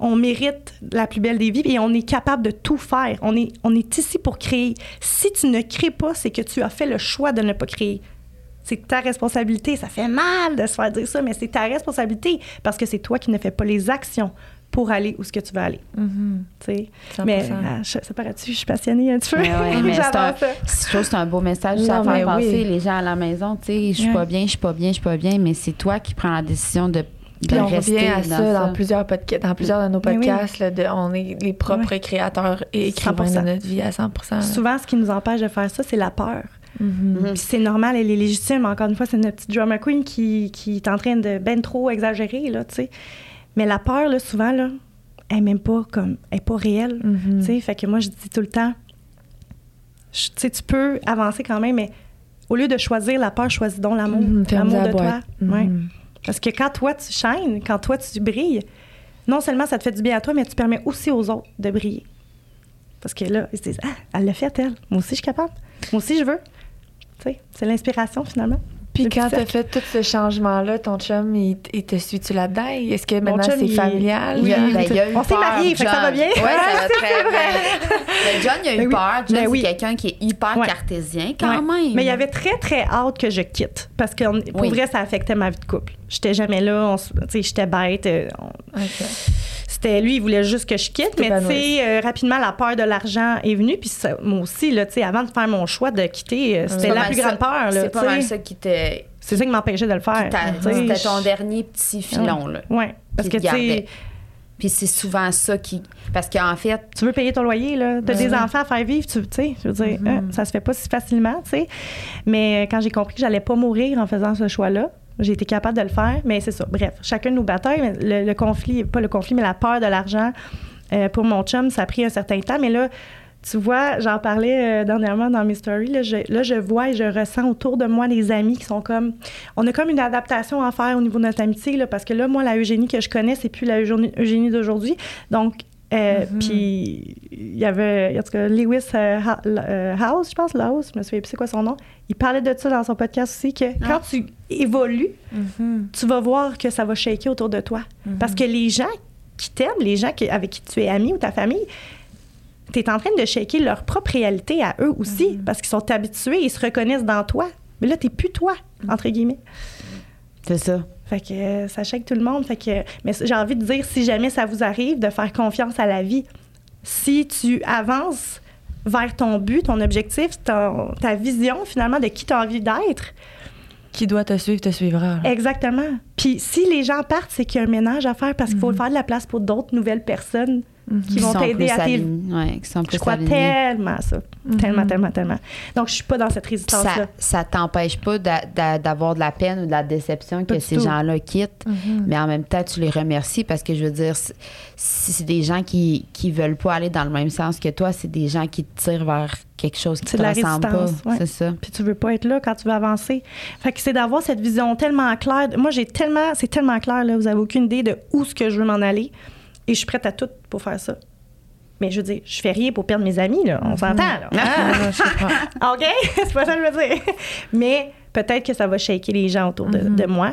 on mérite la plus belle des vies et on est capable de tout faire. On est, on est ici pour créer. Si tu ne crées pas, c'est que tu as fait le choix de ne pas créer. C'est ta responsabilité. Ça fait mal de se faire dire ça, mais c'est ta responsabilité parce que c'est toi qui ne fais pas les actions pour aller où ce que tu veux aller. Sais?
100%.
Mais ah, je- ça paraît-tu, je suis passionnée un petit peu?
Mais ouais, c'est un,
ça.
je trouve que c'est un beau message ça à faire passer
oui.
les gens à la maison. Je suis
Ouais.
pas bien, je suis pas bien, je suis pas bien, mais c'est toi qui prends la décision de
Puis on revient à
dans
ça, dans plusieurs podcasts, dans plusieurs de nos
oui.
podcasts. là, de, on est les propres créateurs et écrivains
100%.
de notre vie à 100%
Souvent, ce qui nous empêche de faire ça, c'est la peur.
Mhm.
Mhm.
Puis c'est normal, elle est légitime. Encore une fois, c'est notre petite drama queen qui, qui est en train de ben trop exagérer, là, tu sais. Mais la peur, là, souvent, là, elle est même pas comme, elle est pas réelle,
Mhm.
tu sais. Fait que moi, je dis tout le temps, tu sais, tu peux avancer quand même, mais au lieu de choisir la peur, choisis donc l'amour,
Mhm, ferme-la
l'amour de toi. Ouais. Parce que quand toi, tu shines, quand toi, tu brilles, non seulement ça te fait du bien à toi, mais tu permets aussi aux autres de briller. Parce que là, ils se disent, ah, elle l'a fait, elle. Moi aussi, je suis capable. Moi aussi, je veux. Tu sais, c'est l'inspiration, finalement.
Puis
Le
quand t'as fait tout ce changement-là, ton chum, il, il te suit-tu là-dedans? Est-ce que maintenant
chum,
c'est
il-
familial?
Oui,
ben, il y a eu
on s'est mariés, fait que ça va bien.
Ouais, ça va très bien. Mais John, il a eu
Ben oui.
peur. John,
Ben oui.
c'est quelqu'un qui est hyper
Ouais.
cartésien quand
Ouais.
même.
Mais il y avait très, très hâte que je quitte. Parce que on- pour
Oui.
vrai, ça affectait ma vie de couple. J'étais jamais là. j'étais bête. euh, on-
Ok.
C'était lui, il voulait juste que je quitte. Mais tu sais, euh, rapidement, la peur de l'argent est venue. Puis ça- moi aussi, là, tu sais, avant de faire mon choix de quitter, euh, c'était la plus
ça-
grande peur.
C'est pas mal ça qui te.
C'est ça qui m'empêchait de le faire.
C'était ton dernier petit filon, là.
Ouais. Parce que tu sais.
Puis c'est souvent ça qui. Parce qu'en fait,
tu veux payer ton loyer, là. T'as
Ouais.
des enfants à faire vivre, tu sais. Je veux dire,
Mhm.
hein, ça se fait pas si facilement, tu sais. Mais quand j'ai compris que j'allais pas mourir en faisant ce choix-là, j'ai été capable de le faire. Mais c'est ça. Bref, chacun de nos Le, conflit, pas le conflit, mais la peur de l'argent euh, pour mon chum, ça a pris un certain temps. Mais là, tu vois, j'en parlais euh, dernièrement dans mes stories. Là je, vois et je ressens autour de moi des amis qui sont comme. On a comme une adaptation à faire au niveau de notre amitié, parce que là, moi, la Eugénie que je connais, c'est plus la Eugénie d'aujourd'hui. Donc, euh,
Mhm.
puis il y avait, en tout cas, Lewis euh, euh, House, je pense, House, je me souviens plus c'est quoi son nom. Il parlait de ça dans son podcast aussi, que
Ah.
quand tu évolues,
Mhm.
tu vas voir que ça va shaker autour de toi.
Mhm.
Parce que les gens qui t'aiment, les gens qui- avec qui tu es ami ou ta famille, tu es en train de shaker leur propre réalité à eux aussi,
Mhm.
parce qu'ils sont habitués, ils se reconnaissent dans toi. Mais là, tu plus toi, entre guillemets.
c'est ça.
Fait que euh, ça shake tout le monde. Fait que, mais j'ai envie de dire, si jamais ça vous arrive, de faire confiance à la vie. Si tu avances vers ton but, ton objectif, ton- ta vision finalement de qui tu as envie d'être,
Qui doit te suivre, te suivra. là.
exactement. Puis si les gens partent, c'est qu'il y a un ménage à faire parce qu'il faut
Mhm.
faire de la place pour d'autres nouvelles personnes
Mhm.
qui vont t'aider à
alignés. Ouais, qui sont plus
Je crois tellement à ça.
Mhm.
Tellement, tellement, tellement. Donc, je suis pas dans cette résistance-là.
ça, ça t'empêche pas d'a- d'a- d'avoir de la peine ou de la déception
Pas
que ces gens-là quittent.
Mhm.
Mais en même temps, tu les remercies parce que je veux dire, si c'est des gens qui, qui veulent pas aller dans le même sens que toi, c'est des gens qui te tirent vers quelque chose qui te
la
ressemble pas.
ouais.
C'est ça.
puis tu veux pas être là quand tu veux avancer. Fait que c'est d'avoir cette vision tellement claire. Moi, j'ai tellement, c'est tellement clair, là, vous avez aucune idée de où ce que je veux m'en aller. Et je suis prête à tout pour faire ça. Mais je veux dire, je fais rien pour perdre mes amis, là. On s'entend, là.
Ah, je comprends.
OK? c'est pas ça que je veux dire. Mais peut-être que ça va shaker les gens autour de,
Mhm.
de moi.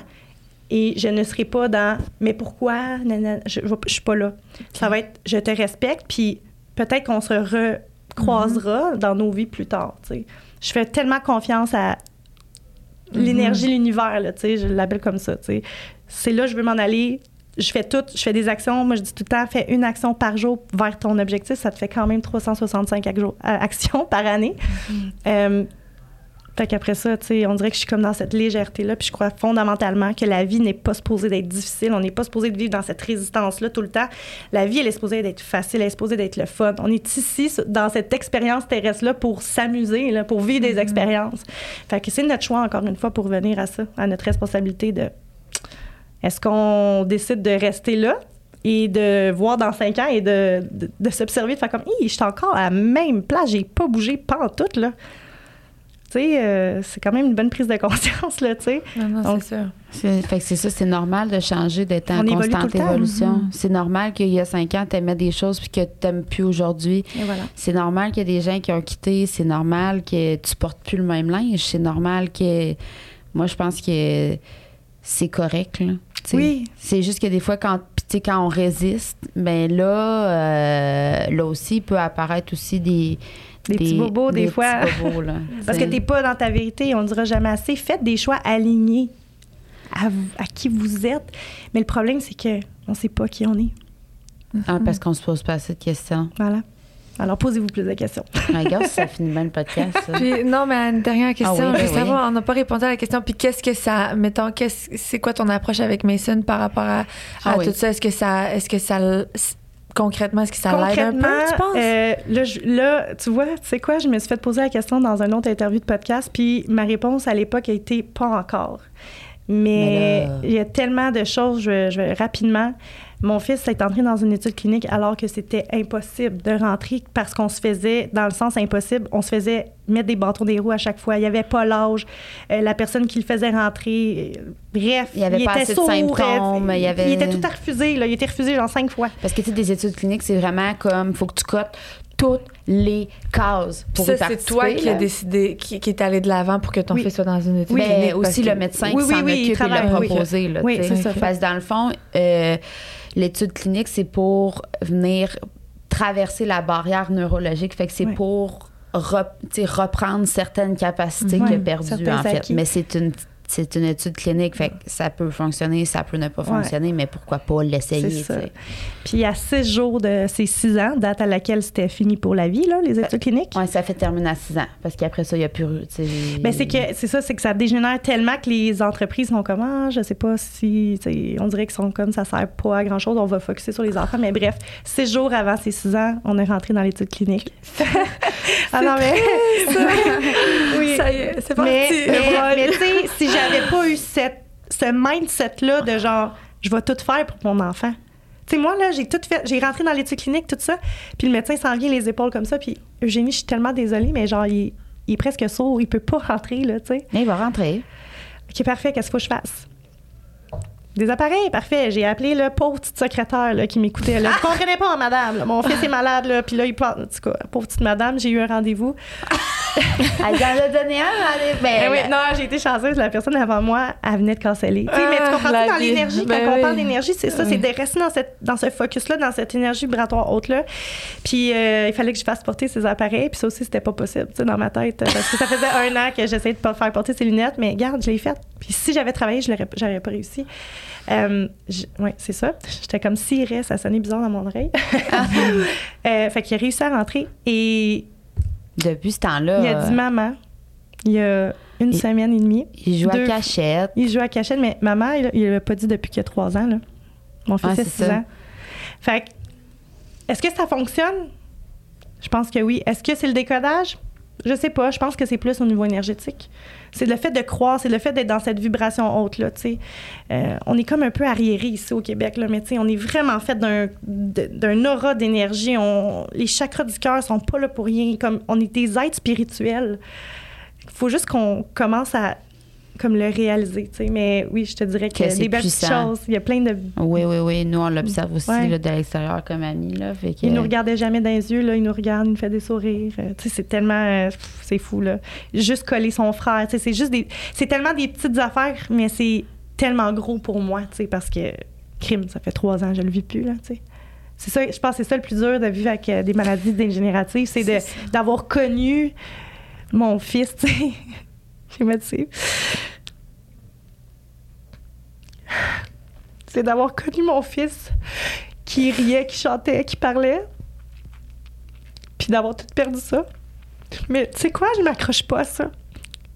Et je ne serai pas dans mais pourquoi? Nanana, je, je, je suis pas là. Ça va être je te respecte, puis peut-être qu'on se recroisera dans nos vies plus tard. tu sais. Je fais tellement confiance à l'énergie, l'univers, là, tu sais, je l'appelle comme ça. tu sais. C'est là que je veux m'en aller. Je fais tout, je fais des actions. Moi, je dis tout le temps, fais une action par jour vers ton objectif. Ça te fait quand même 365 ac- jours- euh, actions par année. Euh, fait qu'après ça, tu sais, on dirait que je suis comme dans cette légèreté-là, puis je crois fondamentalement que la vie n'est pas supposée d'être difficile. On n'est pas supposé de vivre dans cette résistance-là tout le temps. La vie, elle est supposée d'être facile, elle est supposée d'être le fun. On est ici, dans cette expérience terrestre-là, pour s'amuser, là, pour vivre des expériences. Fait que c'est notre choix, encore une fois, pour revenir à ça, à notre responsabilité de... Est-ce qu'on décide de rester là et de voir dans cinq ans et de, de, de s'observer, de faire comme, je suis encore à la même place, j'ai pas bougé, pas en tout, là? Tu sais, euh, c'est quand même une bonne prise de conscience, là, tu sais.
Non, c'est sûr.
C'est- Fait que c'est ça, c'est normal de changer, d'être en constante évolution.
Mhm.
C'est normal qu'il y a cinq ans, tu aimais des choses puis que tu n'aimes plus aujourd'hui.
Et voilà.
C'est normal qu'il y ait des gens qui ont quitté. C'est normal que tu portes plus le même linge. C'est normal que. Moi, je pense que c'est correct. Là,
Oui.
C'est juste que des fois, quand, quand on résiste, ben là, euh, là aussi, il peut apparaître aussi des.
Des petits bobos, des fois.
petits bobos, là.
Parce que
Tu
t'es pas dans ta vérité, on ne dira jamais assez. Faites des choix alignés à, vous- à qui vous êtes. Mais le problème, c'est que on sait pas qui on est.
Ah, parce qu'on se pose pas assez de questions.
Voilà. Alors, posez-vous plus de questions.
Regarde, ça finit bien le podcast. ça.
Puis, non, mais une dernière question.
Ah oui,
je veux savoir, on n'a pas répondu à la question. Puis, qu'est-ce que ça. Mettons, qu'est-ce, c'est quoi ton approche avec Mason par rapport à, à
Ah oui.
tout ça? Est-ce que ça. Est-ce que ça. l- Concrètement, est-ce que ça l'aide un peu, tu penses?
euh, là, je- là, tu vois, tu sais quoi, je me suis fait poser la question dans une autre interview de podcast, puis ma réponse à l'époque a été pas encore. Mais,
Mais là-
il y a tellement de choses, je, je vais rapidement. Mon fils est entré dans une étude clinique alors que c'était impossible de rentrer parce qu'on se faisait, dans le sens impossible, on se faisait mettre des bâtons des roues à chaque fois. Il n'y avait pas l'âge. Euh, la personne qui le faisait rentrer, euh, bref,
Il y avait pas
était
assez de
sourd,
symptômes,
euh,
il avait-
était tout à refuser. Là. Il était refusé genre cinq fois.
Parce que, tu sais, des études cliniques, c'est vraiment comme, faut que tu cotes toutes les cases pour
ça,
y
c'est toi qui as
là.
décidé, qui, qui est allé de l'avant pour que ton
Oui.
fils soit dans une étude
Mais
clinique, parce
aussi
que-
le médecin
Oui,
qui
oui,
s'en
oui, il
occupe et l'a
travaille, oui.
proposé. Là,
Oui,
tu sais.
c'est ça.
Parce que dans le fond, euh, l'étude clinique, c'est pour venir traverser la barrière neurologique. Fait que c'est pour rep- reprendre certaines capacités
Ouais,
qu'il a perdues, en fait.
acquis.
Mais c'est une, c'est une étude clinique. Fait que ça peut fonctionner, ça peut ne pas
Ouais.
fonctionner, mais pourquoi pas l'essayer.
Puis à six jours de ces six ans, date à laquelle c'était fini pour la vie, là, les études cliniques?
Ouais, ça fait terminer à 6 ans. Parce qu'après ça, il n'y a plus.
Ben, c'est que c'est ça, c'est que ça dégénère tellement que les entreprises sont comme ah, je sais pas si on dirait qu'ils sont comme ça sert pas à grand chose, on va focuser sur les enfants. Mais bref, six jours avant ces six ans, on est rentré dans l'étude clinique. ah non mais oui.
Ça y est, c'est parti.
Mais,
le
mais,
bras.
mais tu sais, si j'avais pas eu cette, ce mindset-là de genre, je vais tout faire pour mon enfant. Tu sais, moi, là, j'ai tout fait. J'ai rentré dans l'étude clinique, tout ça. Puis le médecin s'en vient les épaules comme ça. Puis Eugénie, je suis tellement désolée, mais genre, il, il est presque sourd. Il peut pas rentrer, là, tu sais.
Mais il va rentrer.
OK, parfait. Qu'est-ce qu'il faut que je fasse? Des appareils, parfait. J'ai appelé le pauvre petite secrétaire là, qui m'écoutait. Là. Je comprenais pas, madame. là. Mon fils est malade, là. Puis là, il parle. En tout cas, pauvre petite madame, j'ai eu un rendez-vous.
Elle en a donné un. elle est- ben,
Eh oui, non, j'ai été chanceuse. La personne avant moi, elle venait de canceller. Tu sais, mais tu
Ah,
comprends dans l'énergie,
Ben
quand on parle d'énergie, c'est ça, c'est
Oui.
de rester dans, cette, dans ce focus-là, dans cette énergie vibratoire haute-là. Puis euh, il fallait que je fasse porter ces appareils. Puis ça aussi, c'était pas possible, tu sais, dans ma tête. Parce que ça faisait un an que j'essayais de pas faire porter ces lunettes. Mais regarde, je l'ai fait. Puis si j'avais travaillé, je j'aurais pas réussi. Euh, oui, c'est ça. J'étais comme cirée, ça sonnait bizarre dans mon oreille. euh, fait qu'il a réussi à rentrer. Et
Depuis ce temps-là,
il a dit maman, il y a une
Il-
semaine et demie.
il joue
deux-
à cachette.
Il joue à cachette, mais maman, il, il l'a pas dit depuis qu'il a trois ans. Là. Mon fils
Ouais,
a six
ça.
ans. Fait que, est-ce que ça fonctionne? Je pense que oui. Est-ce que c'est le décodage? Je sais pas. Je pense que c'est plus au niveau énergétique. C'est le fait de croire, c'est le fait d'être dans cette vibration haute-là, tu sais. Euh, on est comme un peu arriéré ici au Québec, là, mais tu sais, on est vraiment fait d'un, aura d'énergie. On, les chakras du cœur sont pas là pour rien. Comme, on est des êtres spirituels. Il faut juste qu'on commence à comme le réaliser, tu sais. Mais oui, je te dirais que,
Que c'est
des belles choses. Il y a plein de...
Oui, oui, oui. Nous, on l'observe aussi
Ouais.
là, de l'extérieur comme amis. Là, fait que,
Il nous regardait jamais dans les yeux, là. Il nous regarde, il nous fait des sourires. Euh, tu sais, c'est tellement... euh, c'est fou, là. Juste coller son frère, tu sais, c'est juste des... C'est tellement des petites affaires, mais c'est tellement gros pour moi, tu sais, parce que... Crime, ça fait trois ans, je le vis plus, là, tu sais. C'est ça, je pense que c'est ça le plus dur de vivre avec euh, des maladies dégénératives, c'est d'avoir connu mon fils, C'est d'avoir connu mon fils qui riait, qui chantait, qui parlait, puis d'avoir tout perdu ça. Mais tu sais quoi, je m'accroche pas à ça.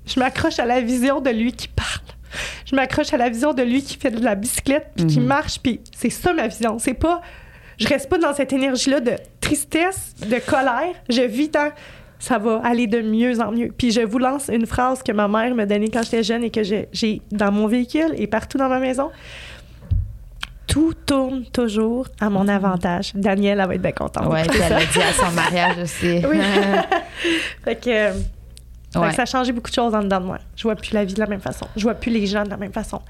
Je m'accroche à la vision de lui qui parle. Je m'accroche à la vision de lui qui fait de la bicyclette, puis qui
Mhm.
marche, puis c'est ça ma vision. C'est pas. Je reste pas dans cette énergie-là de tristesse, de colère. Je vis dans. Ça va aller de mieux en mieux. Puis je vous lance une phrase que ma mère m'a donnée quand j'étais jeune et que j'ai- dans mon véhicule et partout dans ma maison. Tout tourne toujours à mon avantage. Danielle, elle va être bien contente.
Puis elle l'a dit à son mariage aussi.
Oui. Fait que, euh, fait que
Ouais.
ça a changé beaucoup de choses en dedans de moi. Je vois plus la vie de la même façon. Je vois plus les gens de la même façon.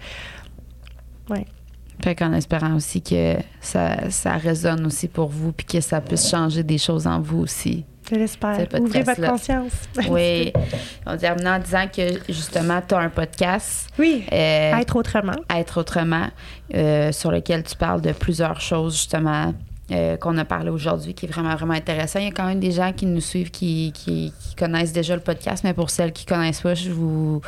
Ouais.
Fait qu'en espérant aussi que ça, ça résonne aussi pour vous puis que ça puisse changer des choses en vous aussi.
Je l'espère. Ouvrez votre conscience.
Oui. On termine en disant que justement, tu as un podcast.
Oui.
euh,
Être autrement.
être autrement, euh, sur lequel tu parles de plusieurs choses, justement, euh, qu'on a parlé aujourd'hui, qui est vraiment, vraiment intéressant. Il y a quand même des gens qui nous suivent, qui, qui, qui connaissent déjà le podcast, mais pour celles qui connaissent pas, je vous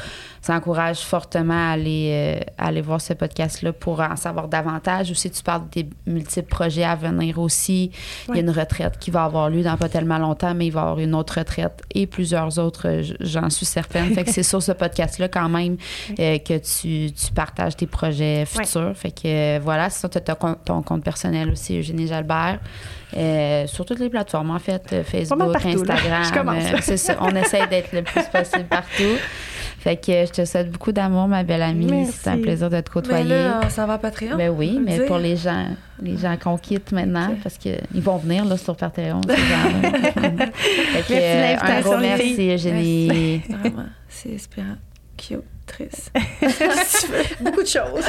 encourage fortement à aller, euh, à aller voir ce podcast-là pour en savoir davantage. Aussi, tu parles des multiples projets à venir aussi. Il y a une retraite qui va avoir lieu dans pas tellement longtemps, mais il va y avoir une autre retraite et plusieurs autres, euh, j'en suis certaine. fait que c'est sur ce podcast-là quand même euh, que tu, tu partages tes projets futurs. Fait que euh, voilà, sinon tu as ton, ton compte personnel aussi, Eugénie Jalbert. Euh, sur toutes les plateformes, en fait, euh, Facebook,
partout.
Instagram.
Je commence.
euh, c'est ça, on essaie d'être le plus possible partout. Fait que je te souhaite beaucoup d'amour, ma belle amie. C'est un plaisir de te
Mais
côtoyer.
là, ça va à Patreon.
Ben oui, mais pour les gens, les gens qu'on quitte maintenant,
Ok.
parce qu'ils vont venir là, sur Patreon, ces. Fait que,
Merci
un gros merci. Eugénie.
Vraiment, c'est inspirant. Cute, triste.
Beaucoup de choses.